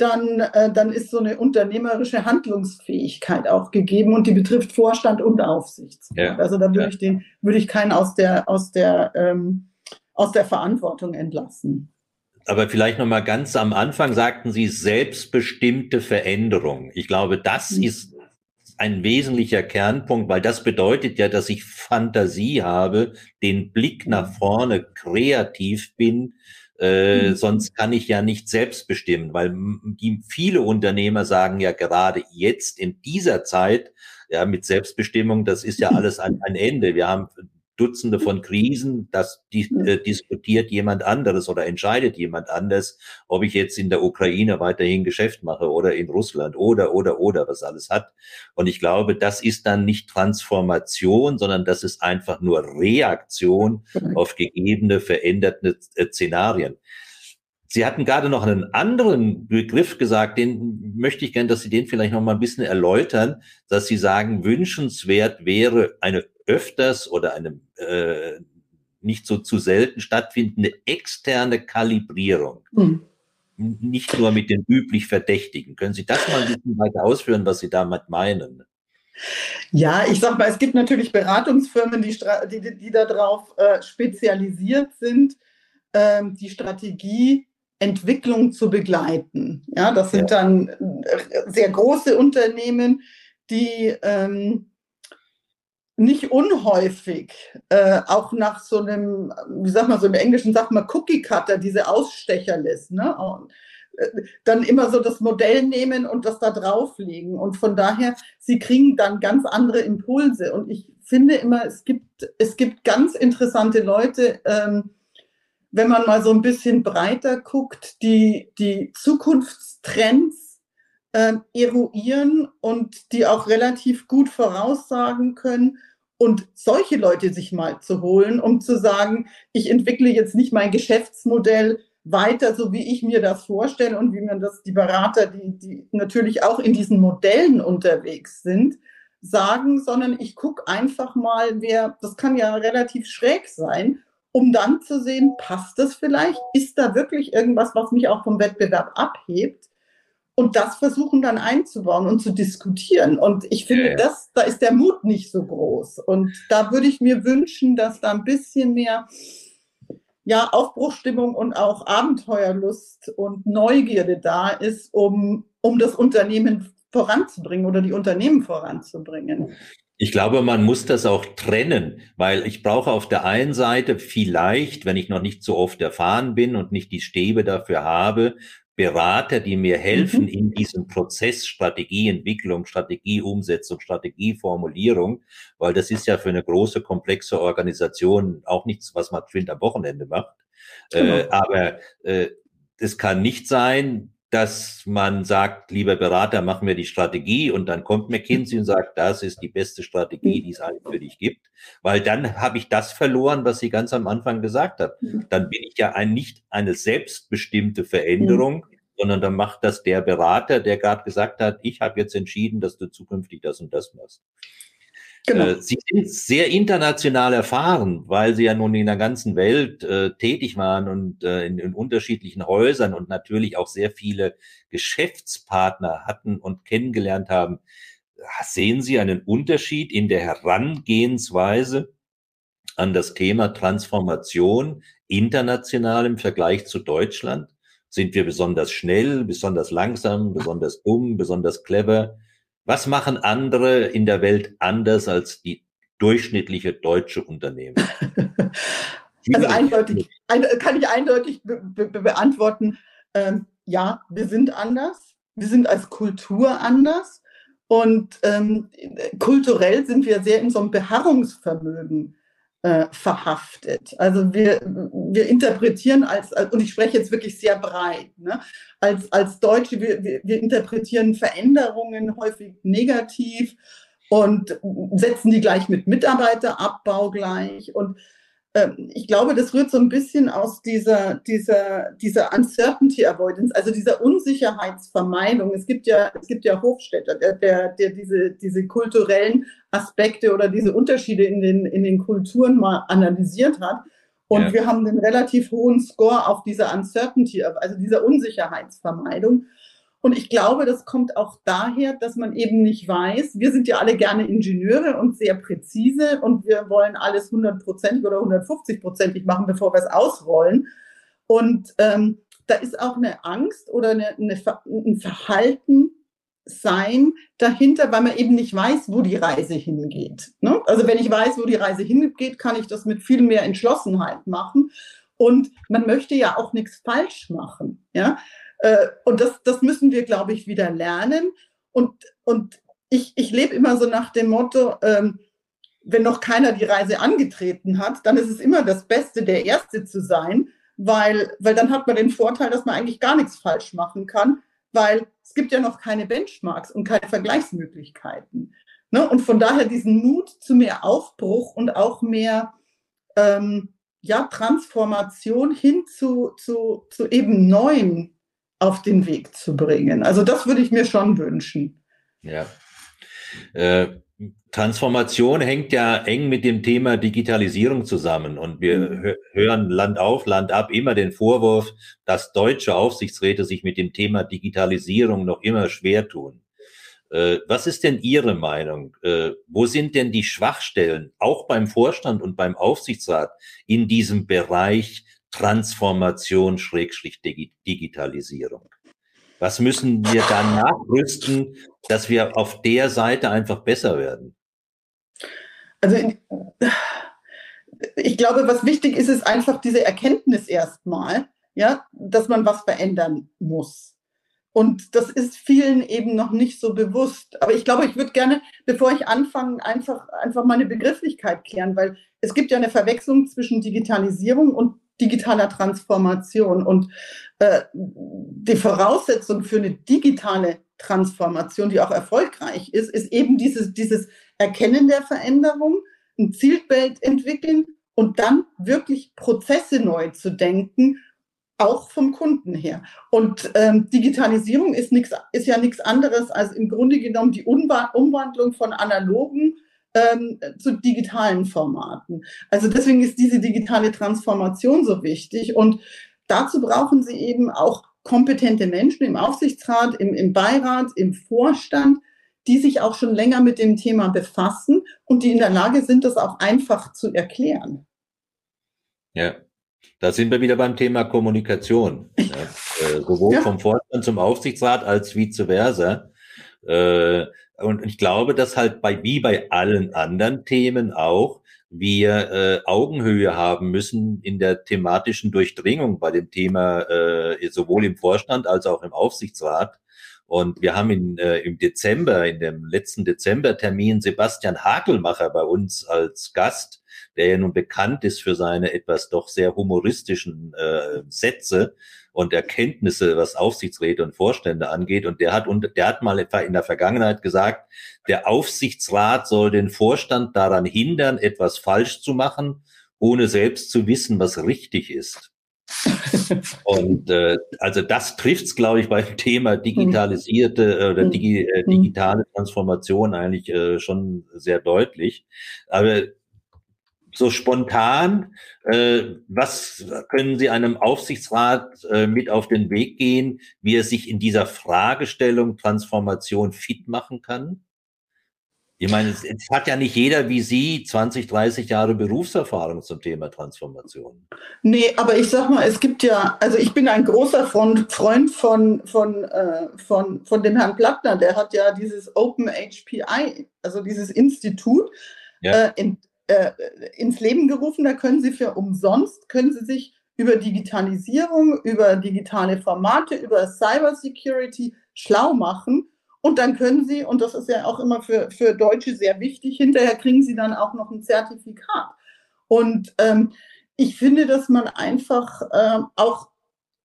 B: dann, äh, dann ist so eine unternehmerische Handlungsfähigkeit auch gegeben und die betrifft Vorstand und Aufsichtsrat. Ja. Also da würde ja. ich den, würde ich keinen aus der, aus der, ähm, aus der Verantwortung entlassen.
A: Aber vielleicht noch mal ganz am Anfang sagten Sie selbstbestimmte Veränderung. Ich glaube, das mhm. ist ein wesentlicher Kernpunkt, weil das bedeutet ja, dass ich Fantasie habe, den Blick nach vorne kreativ bin, äh, mhm. sonst kann ich ja nicht selbst bestimmen, weil die viele Unternehmer sagen ja gerade jetzt in dieser Zeit, ja, mit Selbstbestimmung, das ist ja alles ein, ein Ende. Wir haben Dutzende von Krisen, das die, äh, diskutiert jemand anderes oder entscheidet jemand anders, ob ich jetzt in der Ukraine weiterhin Geschäft mache oder in Russland oder, oder, oder, was alles hat. Und ich glaube, das ist dann nicht Transformation, sondern das ist einfach nur Reaktion auf gegebene, veränderte äh, Szenarien. Sie hatten gerade noch einen anderen Begriff gesagt, den möchte ich gerne, dass Sie den vielleicht noch mal ein bisschen erläutern, dass Sie sagen, wünschenswert wäre eine öfters oder eine äh, nicht so zu selten stattfindende externe Kalibrierung. Mhm. Nicht nur mit den üblich Verdächtigen. Können Sie das mal ein bisschen weiter ausführen, was Sie damit meinen?
B: Ja, ich sag mal, es gibt natürlich Beratungsfirmen, die, die, die darauf äh, spezialisiert sind, ähm, die Strategie Entwicklung zu begleiten. Ja, das sind ja. dann äh, sehr große Unternehmen, die ähm, nicht unhäufig äh, auch nach so einem, wie sagt man so im Englischen sagt man Cookie Cutter, diese Ausstecher lässt, ne? Und, äh, dann immer so das Modell nehmen und das da drauflegen. Und von daher, sie kriegen dann ganz andere Impulse. Und ich finde immer, es gibt, es gibt ganz interessante Leute, ähm, wenn man mal so ein bisschen breiter guckt, die, die Zukunftstrends äh, eruieren und die auch relativ gut voraussagen können. Und solche Leute sich mal zu holen, um zu sagen, ich entwickle jetzt nicht mein Geschäftsmodell weiter, so wie ich mir das vorstelle und wie man das die Berater, die, die natürlich auch in diesen Modellen unterwegs sind, sagen, sondern ich gucke einfach mal, wer, das kann ja relativ schräg sein, um dann zu sehen, passt das vielleicht? Ist da wirklich irgendwas, was mich auch vom Wettbewerb abhebt? Und das versuchen dann einzubauen und zu diskutieren. Und ich finde, ja, ja. das, da ist der Mut nicht so groß. Und da würde ich mir wünschen, dass da ein bisschen mehr ja, Aufbruchstimmung und auch Abenteuerlust und Neugierde da ist, um, um das Unternehmen voranzubringen oder die Unternehmen voranzubringen.
A: Ich glaube, man muss das auch trennen, weil ich brauche auf der einen Seite vielleicht, wenn ich noch nicht so oft erfahren bin und nicht die Stäbe dafür habe, Berater, die mir helfen mhm. in diesem Prozess Strategieentwicklung, Strategieumsetzung, Strategieformulierung, weil das ist ja für eine große, komplexe Organisation auch nichts, was man am Wochenende macht. Genau. Äh, aber äh, es kann nicht sein, dass man sagt, lieber Berater, machen wir die Strategie und dann kommt McKinsey und sagt, das ist die beste Strategie, die es eigentlich für dich gibt, weil dann habe ich das verloren, was sie ganz am Anfang gesagt hat. Dann bin ich ja ein, nicht eine selbstbestimmte Veränderung, sondern dann macht das der Berater, der gerade gesagt hat, ich habe jetzt entschieden, dass du zukünftig das und das machst. Genau. Äh, sie sind sehr international erfahren, weil Sie ja nun in der ganzen Welt äh, tätig waren und äh, in, in, unterschiedlichen Häusern und natürlich auch sehr viele Geschäftspartner hatten und kennengelernt haben. Sehen Sie einen Unterschied in der Herangehensweise an das Thema Transformation international im Vergleich zu Deutschland? Sind wir besonders schnell, besonders langsam, besonders dumm, besonders clever? Was machen andere in der Welt anders als die durchschnittliche deutsche Unternehmen?
B: also eindeutig, ein, kann ich eindeutig be be beantworten, ähm, ja, wir sind anders. Wir sind als Kultur anders. Und ähm, kulturell sind wir sehr in so einem Beharrungsvermögen äh, verhaftet. Also wir, wir interpretieren als, und ich spreche jetzt wirklich sehr breit, ne, als, als Deutsche, wir, wir, wir interpretieren Veränderungen häufig negativ und setzen die gleich mit Mitarbeiterabbau gleich. Und ich glaube, das rührt so ein bisschen aus dieser, dieser, dieser Uncertainty Avoidance, also dieser Unsicherheitsvermeidung. Es gibt ja, es gibt ja Hofstädter, der, der, der diese, diese kulturellen Aspekte oder diese Unterschiede in den, in den Kulturen mal analysiert hat. Und ja. wir haben einen relativ hohen Score auf dieser Uncertainty, also dieser Unsicherheitsvermeidung. Und ich glaube, das kommt auch daher, dass man eben nicht weiß, wir sind ja alle gerne Ingenieure und sehr präzise und wir wollen alles 100% oder 150%ig machen, bevor wir es ausrollen. Und ähm, da ist auch eine Angst oder eine, eine, ein Verhalten sein dahinter, weil man eben nicht weiß, wo die Reise hingeht. Ne? Also wenn ich weiß, wo die Reise hingeht, kann ich das mit viel mehr Entschlossenheit machen. Und man möchte ja auch nichts falsch machen. Ja? Äh, und das, das müssen wir, glaube ich, wieder lernen. Und, und ich, ich lebe immer so nach dem Motto, ähm, wenn noch keiner die Reise angetreten hat, dann ist es immer das Beste, der Erste zu sein, weil, weil dann hat man den Vorteil, dass man eigentlich gar nichts falsch machen kann, weil es gibt ja noch keine Benchmarks und keine Vergleichsmöglichkeiten. Ne? Und von daher diesen Mut zu mehr Aufbruch und auch mehr ähm, ja, Transformation hin zu, zu, zu eben neuen auf den Weg zu bringen. Also das würde ich mir schon wünschen.
A: Ja. Äh, Transformation hängt ja eng mit dem Thema Digitalisierung zusammen. Und wir mhm. hören Land auf, Land ab immer den Vorwurf, dass deutsche Aufsichtsräte sich mit dem Thema Digitalisierung noch immer schwer tun. Äh, was ist denn Ihre Meinung? Äh, wo sind denn die Schwachstellen, auch beim Vorstand und beim Aufsichtsrat, in diesem Bereich Transformation Schrägstrich Digitalisierung. Was müssen wir da nachrüsten, dass wir auf der Seite einfach besser werden?
B: Also ich glaube, was wichtig ist, ist einfach diese Erkenntnis erstmal, ja, dass man was verändern muss. Und das ist vielen eben noch nicht so bewusst. Aber ich glaube, ich würde gerne, bevor ich anfange, einfach, einfach meine Begrifflichkeit klären, weil es gibt ja eine Verwechslung zwischen Digitalisierung und digitaler Transformation. Und äh, die Voraussetzung für eine digitale Transformation, die auch erfolgreich ist, ist eben dieses, dieses Erkennen der Veränderung, ein Zielbild entwickeln und dann wirklich Prozesse neu zu denken, auch vom Kunden her. Und ähm, Digitalisierung ist, nix, ist ja nichts anderes als im Grunde genommen die Umwandlung von analogen ähm, zu digitalen Formaten. Also deswegen ist diese digitale Transformation so wichtig und dazu brauchen Sie eben auch kompetente Menschen im Aufsichtsrat, im, im Beirat, im Vorstand, die sich auch schon länger mit dem Thema befassen und die in der Lage sind, das auch einfach zu erklären.
A: Ja, da sind wir wieder beim Thema Kommunikation. Ja, äh, sowohl ja. vom Vorstand zum Aufsichtsrat als vice versa. Äh, und ich glaube, dass halt bei, wie bei allen anderen Themen auch, wir äh, Augenhöhe haben müssen in der thematischen Durchdringung bei dem Thema, äh, sowohl im Vorstand als auch im Aufsichtsrat. Und wir haben in, äh, im Dezember, in dem letzten Dezember-Termin Sebastian Hakelmacher bei uns als Gast, der ja nun bekannt ist für seine etwas doch sehr humoristischen äh, Sätze und Erkenntnisse, was Aufsichtsräte und Vorstände angeht. Und der hat, und der hat mal etwa in der Vergangenheit gesagt, der Aufsichtsrat soll den Vorstand daran hindern, etwas falsch zu machen, ohne selbst zu wissen, was richtig ist. und äh, also das trifft's, glaube ich, beim Thema digitalisierte äh, oder digi, äh, mhm. digitale Transformation eigentlich äh, schon sehr deutlich. Aber so spontan, äh, was können Sie einem Aufsichtsrat äh, mit auf den Weg gehen, wie er sich in dieser Fragestellung Transformation fit machen kann? Ich meine, es, es, hat ja nicht jeder wie Sie 20, 30 Jahre Berufserfahrung zum Thema Transformation.
B: Nee, aber ich sag mal, es gibt ja, also ich bin ein großer Freund, Freund von, von, äh, von, von dem Herrn Plattner, der hat ja dieses Open HPI, also dieses Institut, ja. äh, in, äh, ins Leben gerufen. Da können Sie für umsonst, können Sie sich über Digitalisierung, über digitale Formate, über Cybersecurity schlau machen. Und dann können Sie, und das ist ja auch immer für, für Deutsche sehr wichtig, hinterher kriegen Sie dann auch noch ein Zertifikat. Und ähm, ich finde, dass man einfach äh, auch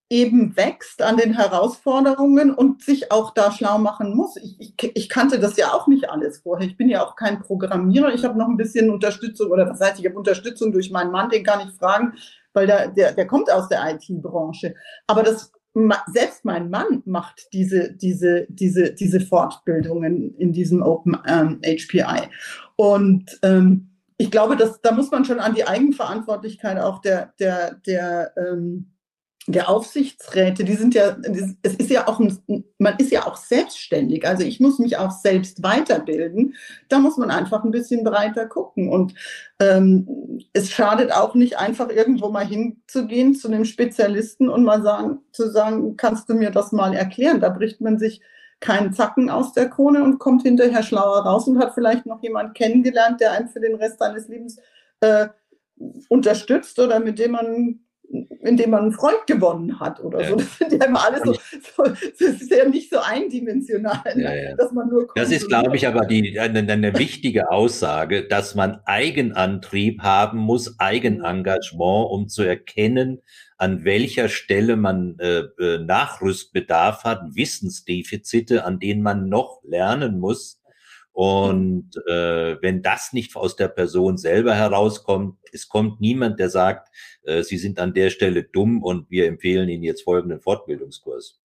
B: eben wächst an den Herausforderungen und sich auch da schlau machen muss. Ich, ich, ich, kannte das ja auch nicht alles vorher. Ich bin ja auch kein Programmierer. Ich habe noch ein bisschen Unterstützung oder was heißt, ich habe Unterstützung durch meinen Mann, den kann ich fragen, weil der, der, der kommt aus der IT-Branche. Aber das selbst mein Mann macht diese, diese, diese, diese Fortbildungen in diesem Open ähm, HPI. Und ähm, ich glaube, dass, da muss man schon an die Eigenverantwortlichkeit auch der, der, der, ähm, der Aufsichtsräte, die sind ja, es ist ja auch, man ist ja auch selbstständig. Also ich muss mich auch selbst weiterbilden. Da muss man einfach ein bisschen breiter gucken. Und ähm, es schadet auch nicht, einfach irgendwo mal hinzugehen zu einem Spezialisten und mal sagen, zu sagen, kannst du mir das mal erklären? Da bricht man sich keinen Zacken aus der Krone und kommt hinterher schlauer raus und hat vielleicht noch jemand kennengelernt, der einen für den Rest seines Lebens äh, unterstützt oder mit dem man indem man einen Freund gewonnen hat oder ja. so. Das sind ja immer alles so, so, das ist ja nicht so eindimensional, ja, ja. dass man nur
A: Das ist, glaube ich, aber die, eine, eine wichtige Aussage, dass man Eigenantrieb haben muss, Eigenengagement, um zu erkennen, an welcher Stelle man äh, äh Nachrüstbedarf hat, Wissensdefizite, an denen man noch lernen muss. Und äh, wenn das nicht aus der Person selber herauskommt, es kommt niemand, der sagt, äh, Sie sind an der Stelle dumm und wir empfehlen Ihnen jetzt folgenden Fortbildungskurs.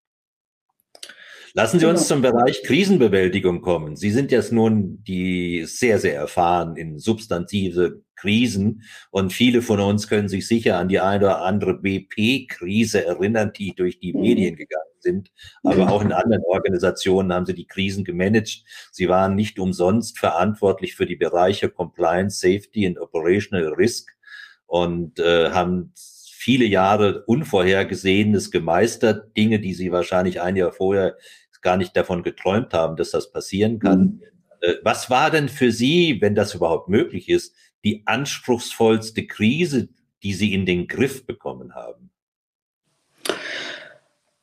A: Lassen Sie uns genau. zum Bereich Krisenbewältigung kommen. Sie sind jetzt nun die sehr, sehr erfahren in substantive Krisen und viele von uns können sich sicher an die eine oder andere BP-Krise erinnern, die durch die mhm. Medien gegangen sind. Aber auch in anderen Organisationen haben sie die Krisen gemanagt. Sie waren nicht umsonst verantwortlich für die Bereiche Compliance, Safety und Operational Risk und äh, haben viele Jahre Unvorhergesehenes gemeistert, Dinge, die sie wahrscheinlich ein Jahr vorher gar nicht davon geträumt haben, dass das passieren kann. Mhm. Äh, was war denn für Sie, wenn das überhaupt möglich ist, die anspruchsvollste Krise, die Sie in den Griff bekommen haben?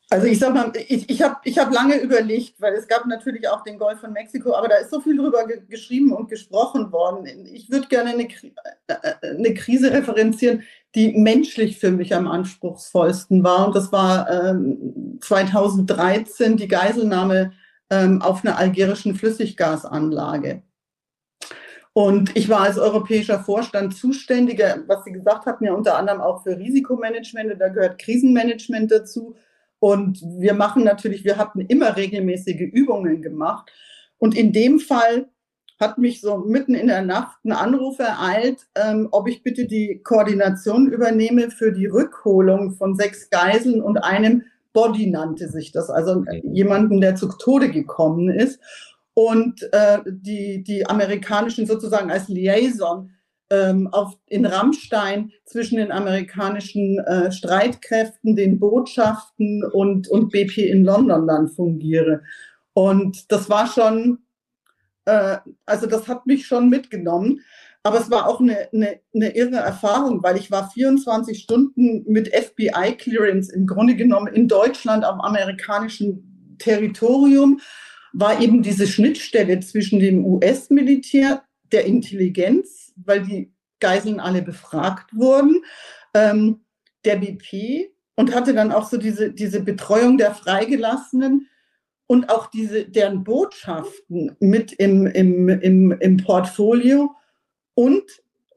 B: Also ich sag mal, ich, ich habe ich hab lange überlegt, weil es gab natürlich auch den Golf von Mexiko, aber da ist so viel drüber ge geschrieben und gesprochen worden. Ich würde gerne eine, äh, äh, eine, Krise referenzieren, die menschlich für mich am anspruchsvollsten war. Und das war ähm, 2013 die Geiselnahme ähm, auf einer algerischen Flüssiggasanlage. Und ich war als europäischer Vorstand zuständiger, was Sie gesagt hatten, ja unter anderem auch für Risikomanagement. Da gehört Krisenmanagement dazu. Und wir machen natürlich, wir hatten immer regelmäßige Übungen gemacht. Und in dem Fall hat mich so mitten in der Nacht ein Anruf ereilt, ähm, ob ich bitte die Koordination übernehme für die Rückholung von sechs Geiseln und einem Body nannte sich das, also jemanden, der zu Tode gekommen ist. Und äh, die, die amerikanischen sozusagen als Liaison ähm, auf, in Rammstein zwischen den amerikanischen äh, Streitkräften, den Botschaften und, und BP in London dann fungiere. Und das war schon, äh, also das hat mich schon mitgenommen. Aber es war auch eine, eine, eine irre Erfahrung, weil ich war 24 Stunden mit FBI-Clearance im Grunde genommen in Deutschland am amerikanischen Territorium, war eben diese Schnittstelle zwischen dem US-Militär, der Intelligenz, weil die Geiseln alle befragt wurden, ähm, der BP und hatte dann auch so diese, diese Betreuung der Freigelassenen und auch diese, deren Botschaften mit im, im, im, im Portfolio und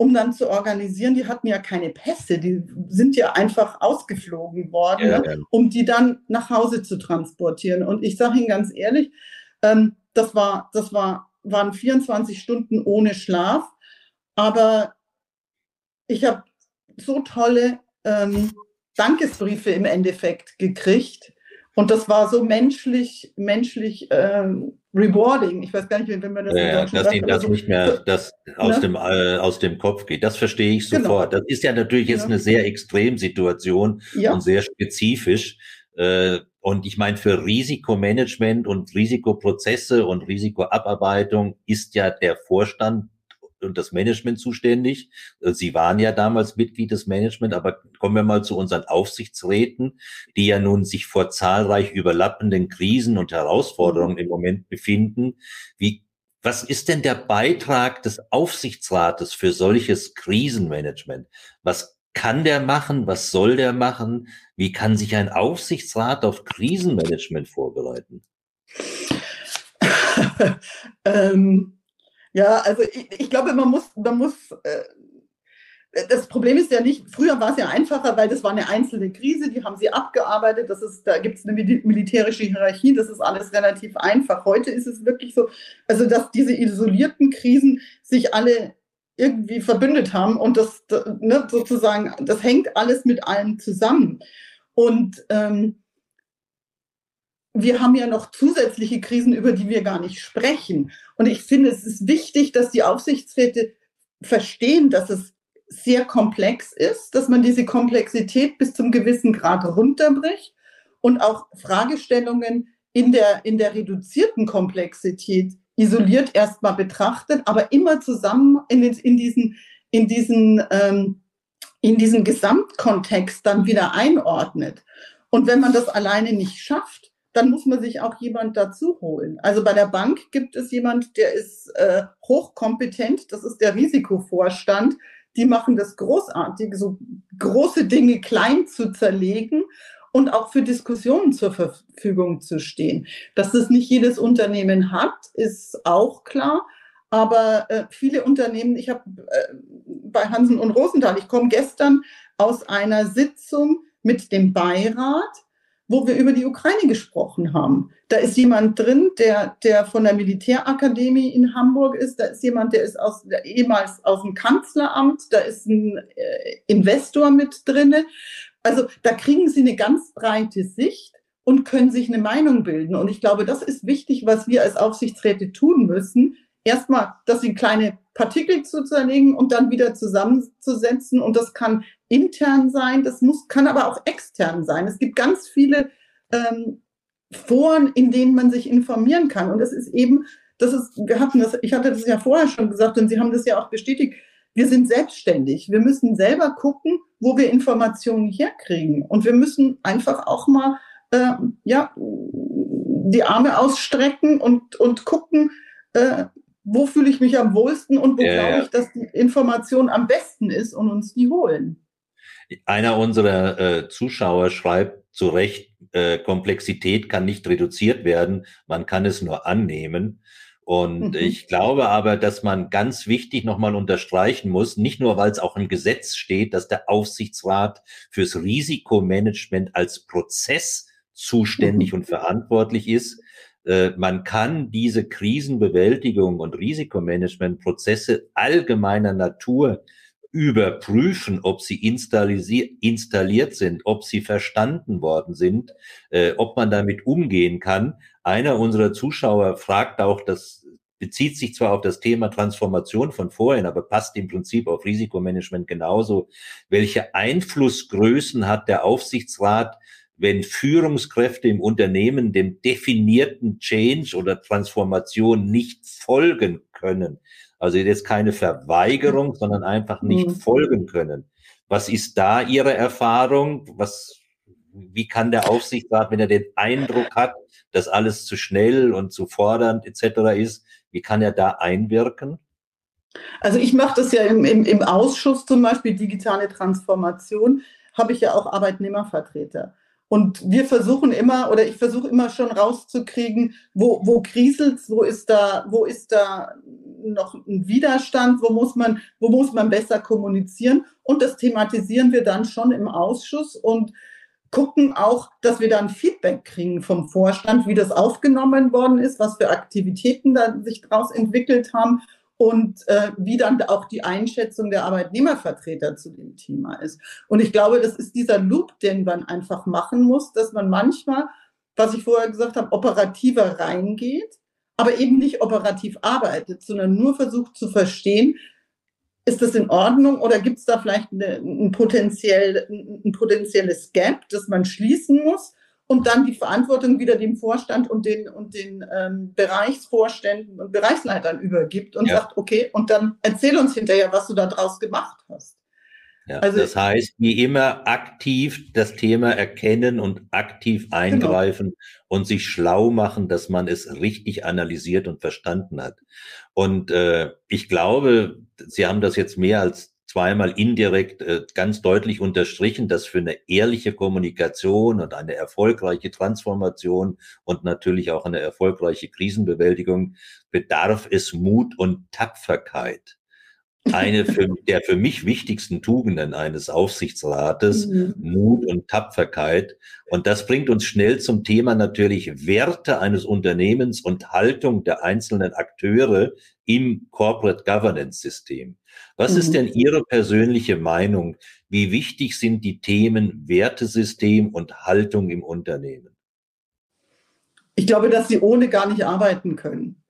B: um dann zu organisieren, die hatten ja keine Pässe, die sind ja einfach ausgeflogen worden, ja, ne, um die dann nach Hause zu transportieren. Und ich sage Ihnen ganz ehrlich, ähm, das, war, das war, waren 24 Stunden ohne Schlaf. Aber ich habe so tolle ähm, Dankesbriefe im Endeffekt gekriegt. Und das war so menschlich, menschlich ähm, rewarding. Ich weiß gar nicht, wenn man das
A: ja, dass sagt, Ihnen das so, nicht mehr das aus, ne? dem, äh, aus dem Kopf geht. Das verstehe ich genau. sofort. Genau. Das ist ja natürlich jetzt ja. eine sehr Extremsituation ja. und sehr spezifisch. Äh, und ich meine, für Risikomanagement und Risikoprozesse und Risikoabarbeitung ist ja der Vorstand und das Management zuständig. Äh, Sie waren ja damals Mitglied des Management, aber kommen wir mal zu unseren Aufsichtsräten, die ja nun sich vor zahlreich überlappenden Krisen und Herausforderungen im Moment befinden. Wie, was ist denn der Beitrag des Aufsichtsrates für solches Krisenmanagement? Was kann der machen? Was soll der machen? Wie kann sich ein Aufsichtsrat auf Krisenmanagement vorbereiten?
B: ähm ja, also ich, ich glaube, man muss, man muss, äh, das Problem ist ja nicht, früher war es ja einfacher, weil das war eine einzelne Krise, die haben sie abgearbeitet, das ist, da gibt es eine militärische Hierarchie, das ist alles relativ einfach. Heute ist es wirklich so, also dass diese isolierten Krisen sich alle irgendwie verbündet haben und das ne, sozusagen, das hängt alles mit allem zusammen. Und ähm, wir haben ja noch zusätzliche Krisen, über die wir gar nicht sprechen. Und ich finde, es ist wichtig, dass die Aufsichtsräte verstehen, dass es sehr komplex ist, dass man diese Komplexität bis zum gewissen Grad runterbricht und auch Fragestellungen in der, in der reduzierten Komplexität isoliert erstmal betrachtet, aber immer zusammen in, in diesen, in diesen, ähm, in diesen Gesamtkontext dann wieder einordnet. Und wenn man das alleine nicht schafft, dann muss man sich auch jemand dazu holen. Also bei der Bank gibt es jemand, der ist äh, hochkompetent, das ist der Risikovorstand. Die machen das großartig, so große Dinge klein zu zerlegen und auch für Diskussionen zur Verfügung zu stehen. Dass das nicht jedes Unternehmen hat, ist auch klar. Aber äh, viele Unternehmen, ich habe äh, bei Hansen und Rosenthal, ich komme gestern aus einer Sitzung mit dem Beirat, wo wir über die Ukraine gesprochen haben. Da ist jemand drin, der, der von der Militärakademie in Hamburg ist. Da ist jemand, der ist aus, der ehemals aus dem Kanzleramt. Da ist ein äh, Investor mit drinne. Also da kriegen Sie eine ganz breite Sicht und können sich eine Meinung bilden. Und ich glaube, das ist wichtig, was wir als Aufsichtsräte tun müssen. Erstmal, dass sie kleine Partikel zu zerlegen und dann wieder zusammenzusetzen. Und das kann intern sein, das muss, kann aber auch extern sein. Es gibt ganz viele ähm, Foren, in denen man sich informieren kann. Und das ist eben, das ist, wir hatten das, ich hatte das ja vorher schon gesagt und Sie haben das ja auch bestätigt wir sind selbstständig. Wir müssen selber gucken, wo wir Informationen herkriegen. Und wir müssen einfach auch mal äh, ja, die Arme ausstrecken und, und gucken, äh, wo fühle ich mich am wohlsten und wo ja, glaube ich, dass die Information am besten ist und uns die holen.
A: Einer unserer äh, Zuschauer schreibt zu Recht, äh, Komplexität kann nicht reduziert werden, man kann es nur annehmen. Und mhm. ich glaube aber, dass man ganz wichtig nochmal unterstreichen muss, nicht nur, weil es auch im Gesetz steht, dass der Aufsichtsrat fürs Risikomanagement als Prozess zuständig mhm. und verantwortlich ist. Äh, man kann diese Krisenbewältigung und Risikomanagementprozesse allgemeiner Natur überprüfen, ob sie installiert sind, ob sie verstanden worden sind, äh, ob man damit umgehen kann. Einer unserer Zuschauer fragt auch, das bezieht sich zwar auf das Thema Transformation von vorhin, aber passt im Prinzip auf Risikomanagement genauso. Welche Einflussgrößen hat der Aufsichtsrat, wenn Führungskräfte im Unternehmen dem definierten Change oder Transformation nicht folgen können? Also jetzt keine Verweigerung, sondern einfach nicht mhm. folgen können. Was ist da Ihre Erfahrung? Was, wie kann der Aufsichtsrat, wenn er den Eindruck hat, dass alles zu schnell und zu fordernd etc. ist, wie kann er da einwirken?
B: Also ich mache das ja im, im, im Ausschuss zum Beispiel digitale Transformation, habe ich ja auch Arbeitnehmervertreter. Und wir versuchen immer, oder ich versuche immer schon rauszukriegen, wo, wo kriselt wo ist da, wo ist da noch ein Widerstand, wo muss man, wo muss man besser kommunizieren. Und das thematisieren wir dann schon im Ausschuss und gucken auch, dass wir dann Feedback kriegen vom Vorstand, wie das aufgenommen worden ist, was für Aktivitäten da sich daraus entwickelt haben und äh, wie dann auch die Einschätzung der Arbeitnehmervertreter zu dem Thema ist. Und ich glaube, das ist dieser Loop, den man einfach machen muss, dass man manchmal, was ich vorher gesagt habe, operativer reingeht, aber eben nicht operativ arbeitet, sondern nur versucht zu verstehen, ist das in Ordnung oder gibt es da vielleicht eine, ein, potenziell, ein potenzielles Gap, das man schließen muss und dann die Verantwortung wieder dem Vorstand und den, und den ähm, Bereichsvorständen und Bereichsleitern übergibt und ja. sagt, okay, und dann erzähl uns hinterher, was du da draus gemacht hast.
A: Ja, also, das heißt, wie immer aktiv das Thema erkennen und aktiv genau. eingreifen genau. und sich schlau machen, dass man es richtig analysiert und verstanden hat. Und äh, ich glaube, Sie haben das jetzt mehr als zweimal indirekt äh, ganz deutlich unterstrichen, dass für eine ehrliche Kommunikation und eine erfolgreiche Transformation und natürlich auch eine erfolgreiche Krisenbewältigung bedarf es Mut und Tapferkeit eine für, der für mich wichtigsten Tugenden eines Aufsichtsrates, mhm. Mut und Tapferkeit. Und das bringt uns schnell zum Thema natürlich Werte eines Unternehmens und Haltung der einzelnen Akteure im Corporate Governance System. Was mhm. ist denn Ihre persönliche Meinung? Wie wichtig sind die Themen Wertesystem und Haltung im Unternehmen?
B: Ich glaube, dass sie ohne gar nicht arbeiten können.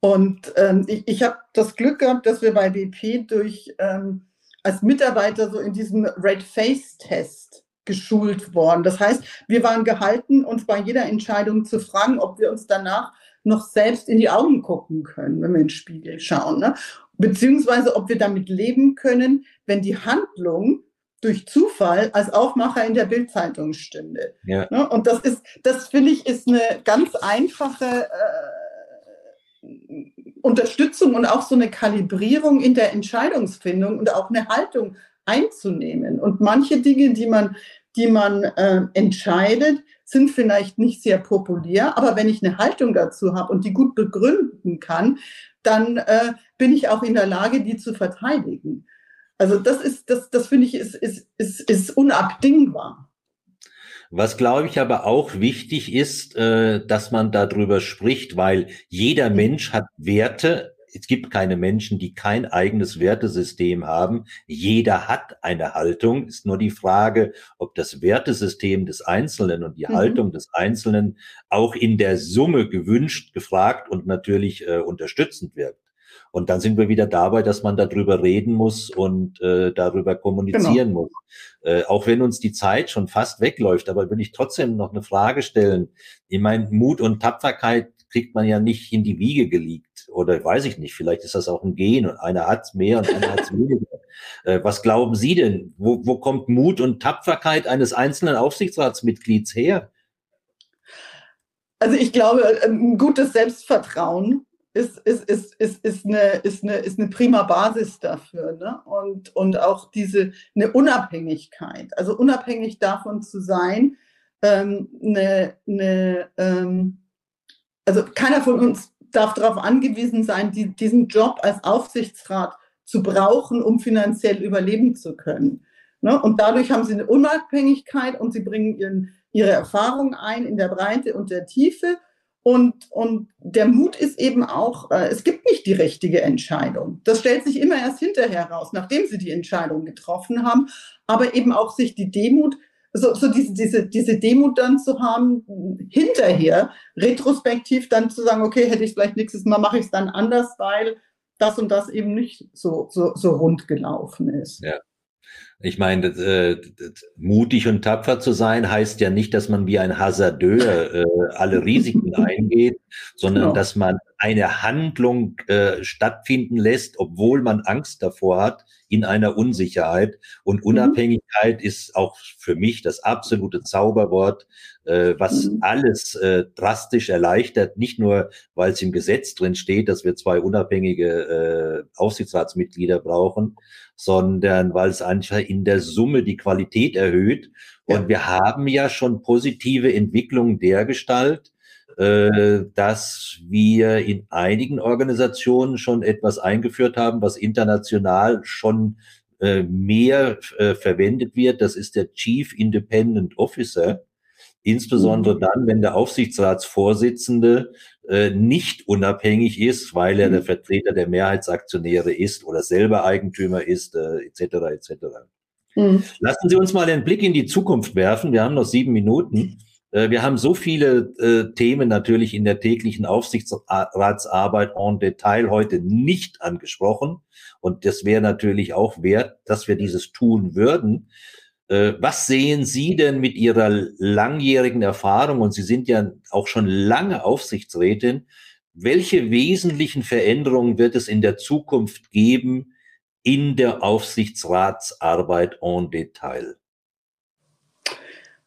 B: Und ähm, ich, ich habe das Glück gehabt, dass wir bei BP durch ähm, als Mitarbeiter so in diesem Red Face Test geschult worden. Das heißt, wir waren gehalten, uns bei jeder Entscheidung zu fragen, ob wir uns danach noch selbst in die Augen gucken können, wenn wir in den Spiegel schauen. Ne? Beziehungsweise, ob wir damit leben können, wenn die Handlung durch Zufall als Aufmacher in der Bildzeitung stünde. Ja. Ne? Und das ist, das finde ich, ist eine ganz einfache äh, Unterstützung und auch so eine Kalibrierung in der Entscheidungsfindung und auch eine Haltung einzunehmen. Und manche Dinge, die man, die man äh, entscheidet, sind vielleicht nicht sehr populär, aber wenn ich eine Haltung dazu habe und die gut begründen kann, dann äh, bin ich auch in der Lage, die zu verteidigen. Also das ist, das, das finde ich, ist, ist, ist, ist unabdingbar.
A: Was glaube ich aber auch wichtig ist, äh, dass man darüber spricht, weil jeder Mensch hat Werte. Es gibt keine Menschen, die kein eigenes Wertesystem haben. Jeder hat eine Haltung. Ist nur die Frage, ob das Wertesystem des Einzelnen und die mhm. Haltung des Einzelnen auch in der Summe gewünscht, gefragt und natürlich äh, unterstützend wirkt. Und dann sind wir wieder dabei, dass man darüber reden muss und äh, darüber kommunizieren genau. muss. Äh, auch wenn uns die Zeit schon fast wegläuft, aber will ich trotzdem noch eine Frage stellen. Ich meine, Mut und Tapferkeit kriegt man ja nicht in die Wiege gelegt. Oder weiß ich nicht, vielleicht ist das auch ein Gen und einer hat mehr und einer hat weniger. Äh, was glauben Sie denn? Wo, wo kommt Mut und Tapferkeit eines einzelnen Aufsichtsratsmitglieds her?
B: Also ich glaube, ein gutes Selbstvertrauen ist, ist, ist, ist, ist, eine, ist, eine, ist eine prima Basis dafür. Ne? Und, und auch diese eine Unabhängigkeit, also unabhängig davon zu sein, ähm, eine, eine, ähm, also keiner von uns darf darauf angewiesen sein, die, diesen Job als Aufsichtsrat zu brauchen, um finanziell überleben zu können. Ne? Und dadurch haben sie eine Unabhängigkeit und sie bringen ihren, ihre Erfahrung ein in der Breite und der Tiefe und, und der Mut ist eben auch, äh, es gibt nicht die richtige Entscheidung. Das stellt sich immer erst hinterher raus, nachdem sie die Entscheidung getroffen haben. Aber eben auch sich die Demut, so, so diese, diese, diese Demut dann zu haben, hinterher, retrospektiv dann zu sagen, okay, hätte ich vielleicht nächstes Mal, mache ich es dann anders, weil das und das eben nicht so, so, so rund gelaufen ist.
A: Ja. Ich meine, äh, mutig und tapfer zu sein heißt ja nicht, dass man wie ein Hasardeur äh, alle Risiken eingeht, sondern genau. dass man eine Handlung äh, stattfinden lässt, obwohl man Angst davor hat, in einer Unsicherheit. Und mhm. Unabhängigkeit mhm. ist auch für mich das absolute Zauberwort, äh, was mhm. alles äh, drastisch erleichtert. Nicht nur, weil es im Gesetz drin steht, dass wir zwei unabhängige äh, Aufsichtsratsmitglieder brauchen, sondern weil es einfach in der Summe die Qualität erhöht. Und wir haben ja schon positive Entwicklungen der Gestalt, äh, dass wir in einigen Organisationen schon etwas eingeführt haben, was international schon äh, mehr äh, verwendet wird. Das ist der Chief Independent Officer. Insbesondere mhm. dann, wenn der Aufsichtsratsvorsitzende äh, nicht unabhängig ist, weil er der mhm. Vertreter der Mehrheitsaktionäre ist oder selber Eigentümer ist, äh, etc. etc. Mhm. Lassen Sie uns mal den Blick in die Zukunft werfen. Wir haben noch sieben Minuten. Äh, wir haben so viele äh, Themen natürlich in der täglichen Aufsichtsratsarbeit en Detail heute nicht angesprochen. Und das wäre natürlich auch wert, dass wir dieses tun würden. Äh, was sehen Sie denn mit Ihrer langjährigen Erfahrung, und Sie sind ja auch schon lange Aufsichtsrätin, welche wesentlichen Veränderungen wird es in der Zukunft geben in der Aufsichtsratsarbeit en Detail?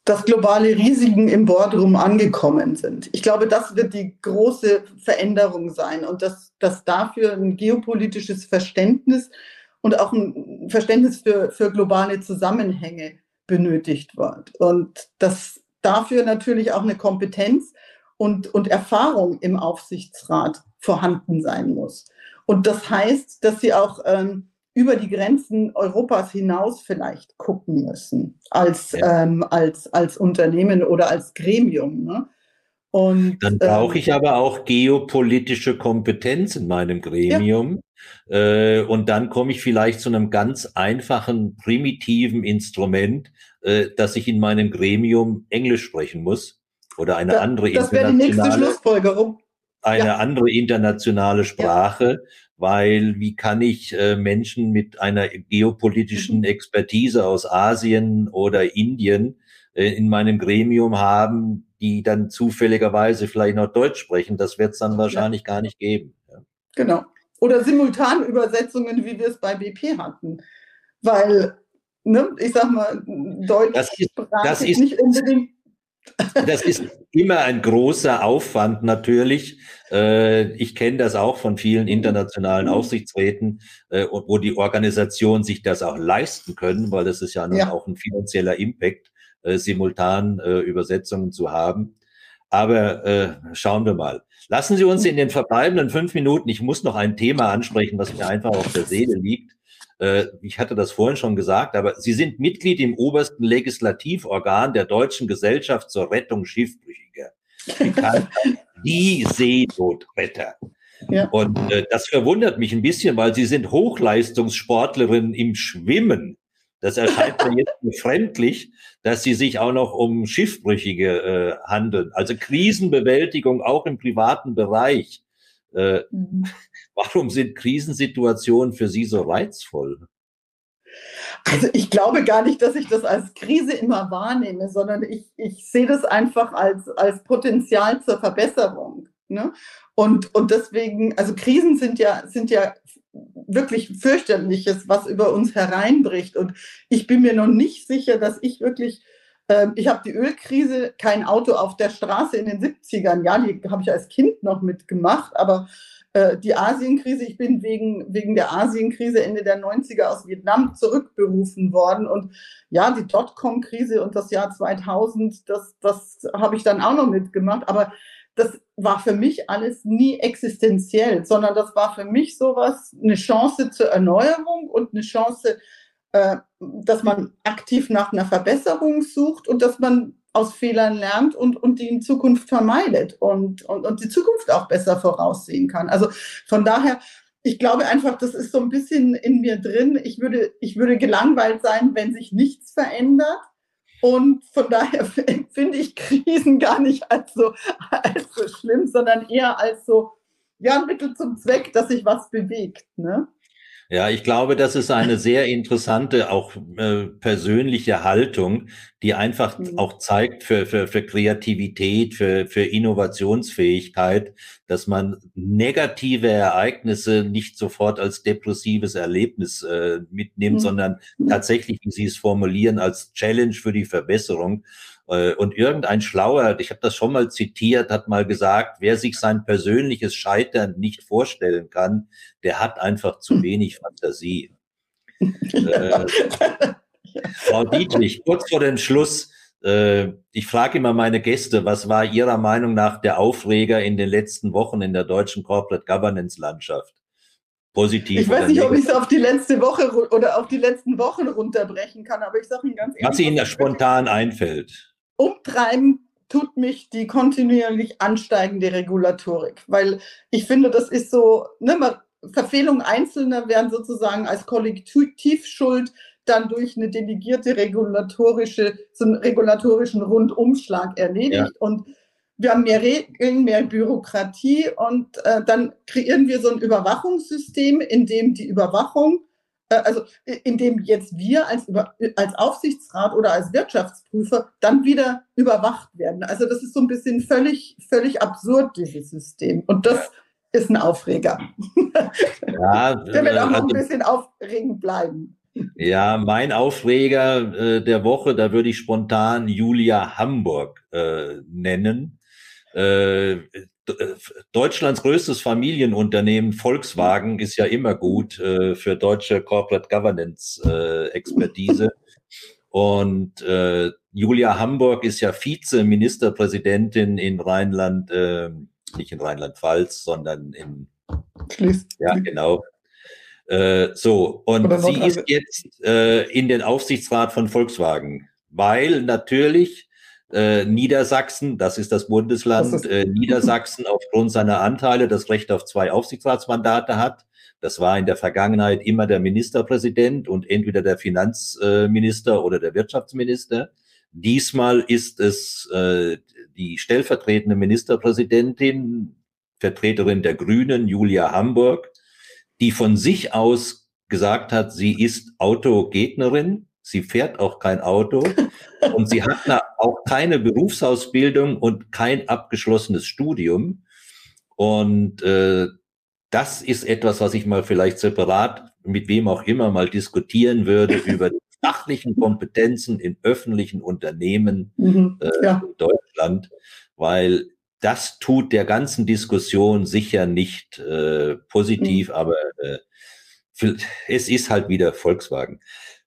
B: Dass globale Risiken im Boardroom angekommen sind. Ich glaube, das wird die große Veränderung sein und dass, dass dafür ein geopolitisches Verständnis und auch ein Verständnis für, für globale Zusammenhänge benötigt wird. Und dass dafür natürlich auch eine Kompetenz und, und Erfahrung im Aufsichtsrat vorhanden sein muss. Und das heißt, dass sie auch ähm, über die Grenzen Europas hinaus vielleicht gucken müssen als, ja. ähm, als, als Unternehmen oder als Gremium. Ne?
A: Und, Dann brauche ähm, ich aber auch geopolitische Kompetenz in meinem Gremium. Ja Äh, und dann komme ich vielleicht zu einem ganz einfachen, primitiven Instrument, äh, dass ich in meinem Gremium Englisch sprechen muss oder eine
B: Da-
A: andere
B: Das wäre die nächste
A: internationale
B: Schlussfolgerung.
A: eine
B: Ja.
A: andere internationale Sprache, weil wie kann ich äh, Menschen mit einer geopolitischen
B: Mhm.
A: Expertise aus Asien oder Indien äh, in meinem Gremium haben, die dann zufälligerweise vielleicht noch Deutsch sprechen? Das wird es dann wahrscheinlich gar nicht geben. Ja.
B: Genau. Oder Simultanübersetzungen, wie wir es bei BP hatten. Weil, ne, ich sag mal, Deutsch
A: Das ist- das
B: ist- nicht unbedingt.
A: Das ist immer ein großer Aufwand natürlich. Äh, Ich kenne das auch von vielen internationalen
B: Mhm.
A: Aufsichtsräten, äh, wo die Organisationen sich das auch leisten können, weil das ist ja nun
B: Ja.
A: auch ein finanzieller Impact, äh, simultan Übersetzungen zu haben. Aber schauen wir mal. Lassen Sie uns in den verbleibenden fünf Minuten, ich muss noch ein Thema ansprechen, was mir einfach auf der Seele liegt. Äh, Ich hatte das vorhin schon gesagt, aber Sie sind Mitglied im obersten Legislativorgan der Deutschen Gesellschaft zur Rettung Schiffbrüchiger. Die Seenotretter.
B: Ja.
A: Und äh, das verwundert mich ein bisschen, weil Sie sind Hochleistungssportlerin im Schwimmen. Das erscheint mir jetzt befremdlich, dass Sie sich auch noch um Schiffbrüchige äh, handeln. Also Krisenbewältigung auch im privaten Bereich. Äh,
B: Mhm.
A: Warum sind Krisensituationen für Sie so reizvoll?
B: Also ich glaube gar nicht, dass ich das als Krise immer wahrnehme, sondern ich, ich sehe das einfach als, als Potenzial zur Verbesserung. Ne? Und, und deswegen, also Krisen sind ja, sind ja wirklich fürchterliches, was über uns hereinbricht. Und ich bin mir noch nicht sicher, dass ich wirklich, ähm, ich habe die Ölkrise, kein Auto auf der Straße in den 70ern, ja, die habe ich als Kind noch mitgemacht, aber äh, die Asienkrise, ich bin wegen, wegen der Asienkrise Ende der 90er aus Vietnam zurückberufen worden. Und ja, die Dotcom-Krise und das Jahr 2000, das, das habe ich dann auch noch mitgemacht. Aber das war für mich alles nie existenziell, sondern das war für mich sowas, eine Chance zur Erneuerung und eine Chance, äh, dass man aktiv nach einer Verbesserung sucht und dass man aus Fehlern lernt und, und die in Zukunft vermeidet und, und, und die Zukunft auch besser voraussehen kann. Also von daher, ich glaube einfach, das ist so ein bisschen in mir drin. Ich würde, ich würde gelangweilt sein, wenn sich nichts verändert. Und von daher finde ich Krisen gar nicht als so, als so schlimm, sondern eher als so, ja, ein Mittel zum Zweck, dass sich was bewegt. Ne?
A: Ja, ich glaube, das ist eine sehr interessante, auch äh, persönliche Haltung, die einfach
B: Mhm.
A: auch zeigt für, für, für Kreativität, für, für Innovationsfähigkeit, dass man negative Ereignisse nicht sofort als depressives Erlebnis äh, mitnimmt,
B: Mhm.
A: sondern tatsächlich, wie Sie es formulieren, als Challenge für die Verbesserung. Äh, Und irgendein Schlauer, ich habe das schon mal zitiert, hat mal gesagt, wer sich sein persönliches Scheitern nicht vorstellen kann, der hat einfach zu wenig Fantasie. Äh, Frau Dietrich, kurz vor dem Schluss, äh, ich frage immer meine Gäste, was war Ihrer Meinung nach der Aufreger in den letzten Wochen in der deutschen Corporate Governance Landschaft? Positiv
B: Ich weiß nicht, ob ich es auf die letzte Woche oder auf die letzten Wochen runterbrechen kann, aber ich sage Ihnen ganz ehrlich,
A: Was Ihnen spontan einfällt.
B: Umtreiben tut mich die kontinuierlich ansteigende Regulatorik, weil ich finde, das ist so, ne, man, Verfehlungen Einzelner werden sozusagen als Kollektivschuld dann durch eine delegierte regulatorische, so einen regulatorischen Rundumschlag erledigt. Und wir haben mehr Regeln, mehr Bürokratie und äh, dann kreieren wir so ein Überwachungssystem, in dem die Überwachung, also in dem jetzt wir als, Über als Aufsichtsrat oder als Wirtschaftsprüfer dann wieder überwacht werden. Also das ist so ein bisschen völlig, völlig absurd, dieses System. Und das ist ein Aufreger.
A: Ja,
B: Der wird auch noch ein
A: also,
B: bisschen aufregend bleiben.
A: ja, mein Aufreger äh, der Woche, da würde ich spontan Julia Hamburg äh, nennen. Äh, äh, Deutschlands größtes Familienunternehmen Volkswagen ist ja immer gut äh, für deutsche Corporate Governance äh, Expertise. Und äh, Julia Hamburg ist ja Vize-Ministerpräsidentin in Rheinland, äh, nicht in Rheinland-Pfalz, sondern in ja, genau. Äh, so, und
B: Oder
A: sie ist jetzt äh, in den Aufsichtsrat von Volkswagen, weil natürlich Äh, Niedersachsen, das ist das Bundesland, das ist äh, Niedersachsen aufgrund seiner Anteile das Recht auf zwei Aufsichtsratsmandate hat. Das war in der Vergangenheit immer der Ministerpräsident und entweder der Finanzminister oder der Wirtschaftsminister. Diesmal ist es äh, die stellvertretende Ministerpräsidentin, Vertreterin der Grünen, Julia Hamburg, die von sich aus gesagt hat, sie ist Autogegnerin, sie fährt auch kein Auto und sie hat auch keine Berufsausbildung und kein abgeschlossenes Studium. Und äh, das ist etwas, was ich mal vielleicht separat mit wem auch immer mal diskutieren würde über die fachlichen Kompetenzen in öffentlichen Unternehmen mhm, äh, ja. in Deutschland, weil das tut der ganzen Diskussion sicher nicht äh, positiv, mhm. aber äh, es ist halt wieder Volkswagen.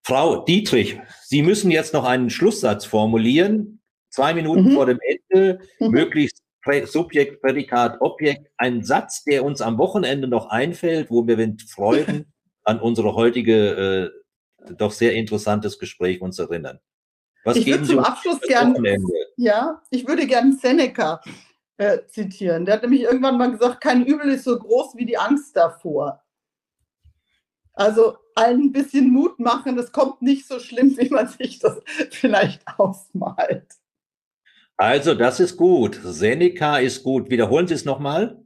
A: Frau Dietrich, Sie müssen jetzt noch einen Schlusssatz formulieren, zwei Minuten mhm. vor dem Ende, mhm. möglichst Subjekt, Prädikat, Objekt, ein Satz, der uns am Wochenende noch einfällt, wo wir mit Freuden an unsere heutige, äh, doch sehr interessantes Gespräch uns erinnern.
B: Was ich würde zum Abschluss gerne, ja, ich würde gerne Seneca äh, zitieren. Der hat nämlich irgendwann mal gesagt, kein Übel ist so groß wie die Angst davor. Also allen ein bisschen Mut machen, es kommt nicht so schlimm, wie man sich das vielleicht ausmalt.
A: Also, das ist gut. Seneca ist gut. Wiederholen Sie es nochmal.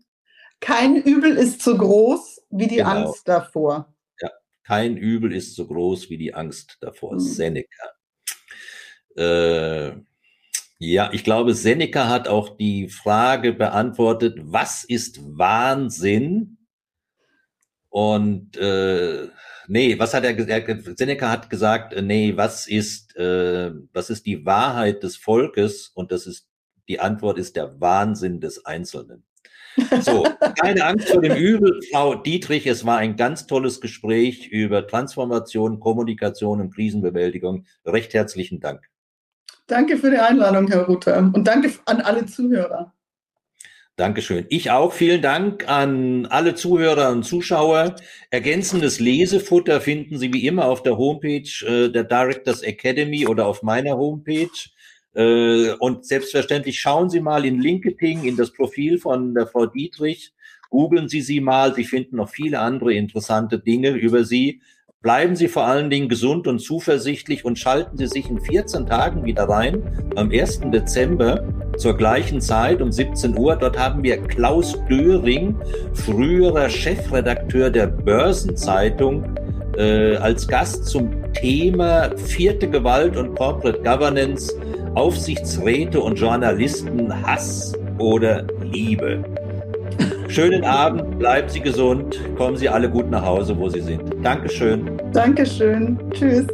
B: Kein Übel ist so groß wie die genau. Angst davor.
A: Ja, kein Übel ist so groß wie die Angst davor. Hm. Seneca. Äh, ja, ich glaube, Seneca hat auch die Frage beantwortet, was ist Wahnsinn? Und äh, nee, was hat er gesagt? Seneca hat gesagt, äh, nee, was ist, äh, was ist die Wahrheit des Volkes? Und das ist, die Antwort ist der Wahnsinn des Einzelnen. So, keine Angst vor dem Übel, Frau Dietrich. Es war ein ganz tolles Gespräch über Transformation, Kommunikation und Krisenbewältigung. Recht herzlichen Dank.
B: Danke für die Einladung, Herr Ruther. Und danke an alle Zuhörer.
A: Dankeschön. Ich auch. Vielen Dank an alle Zuhörer und Zuschauer. Ergänzendes Lesefutter finden Sie wie immer auf der Homepage äh, der Directors Academy oder auf meiner Homepage. Äh, und selbstverständlich schauen Sie mal in LinkedIn in das Profil von der Frau Dietrich. Googeln Sie sie mal. Sie finden noch viele andere interessante Dinge über sie. Bleiben Sie vor allen Dingen gesund und zuversichtlich und schalten Sie sich in 14 Tagen wieder rein, am 1. Dezember zur gleichen Zeit um 17 Uhr. Dort haben wir Klaus Döring, früherer Chefredakteur der Börsenzeitung, äh, als Gast zum Thema vierte Gewalt und Corporate Governance, Aufsichtsräte und Journalisten, Hass oder Liebe. Schönen Abend, bleiben Sie gesund, kommen Sie alle gut nach Hause, wo Sie sind. Dankeschön.
B: Dankeschön. Tschüss.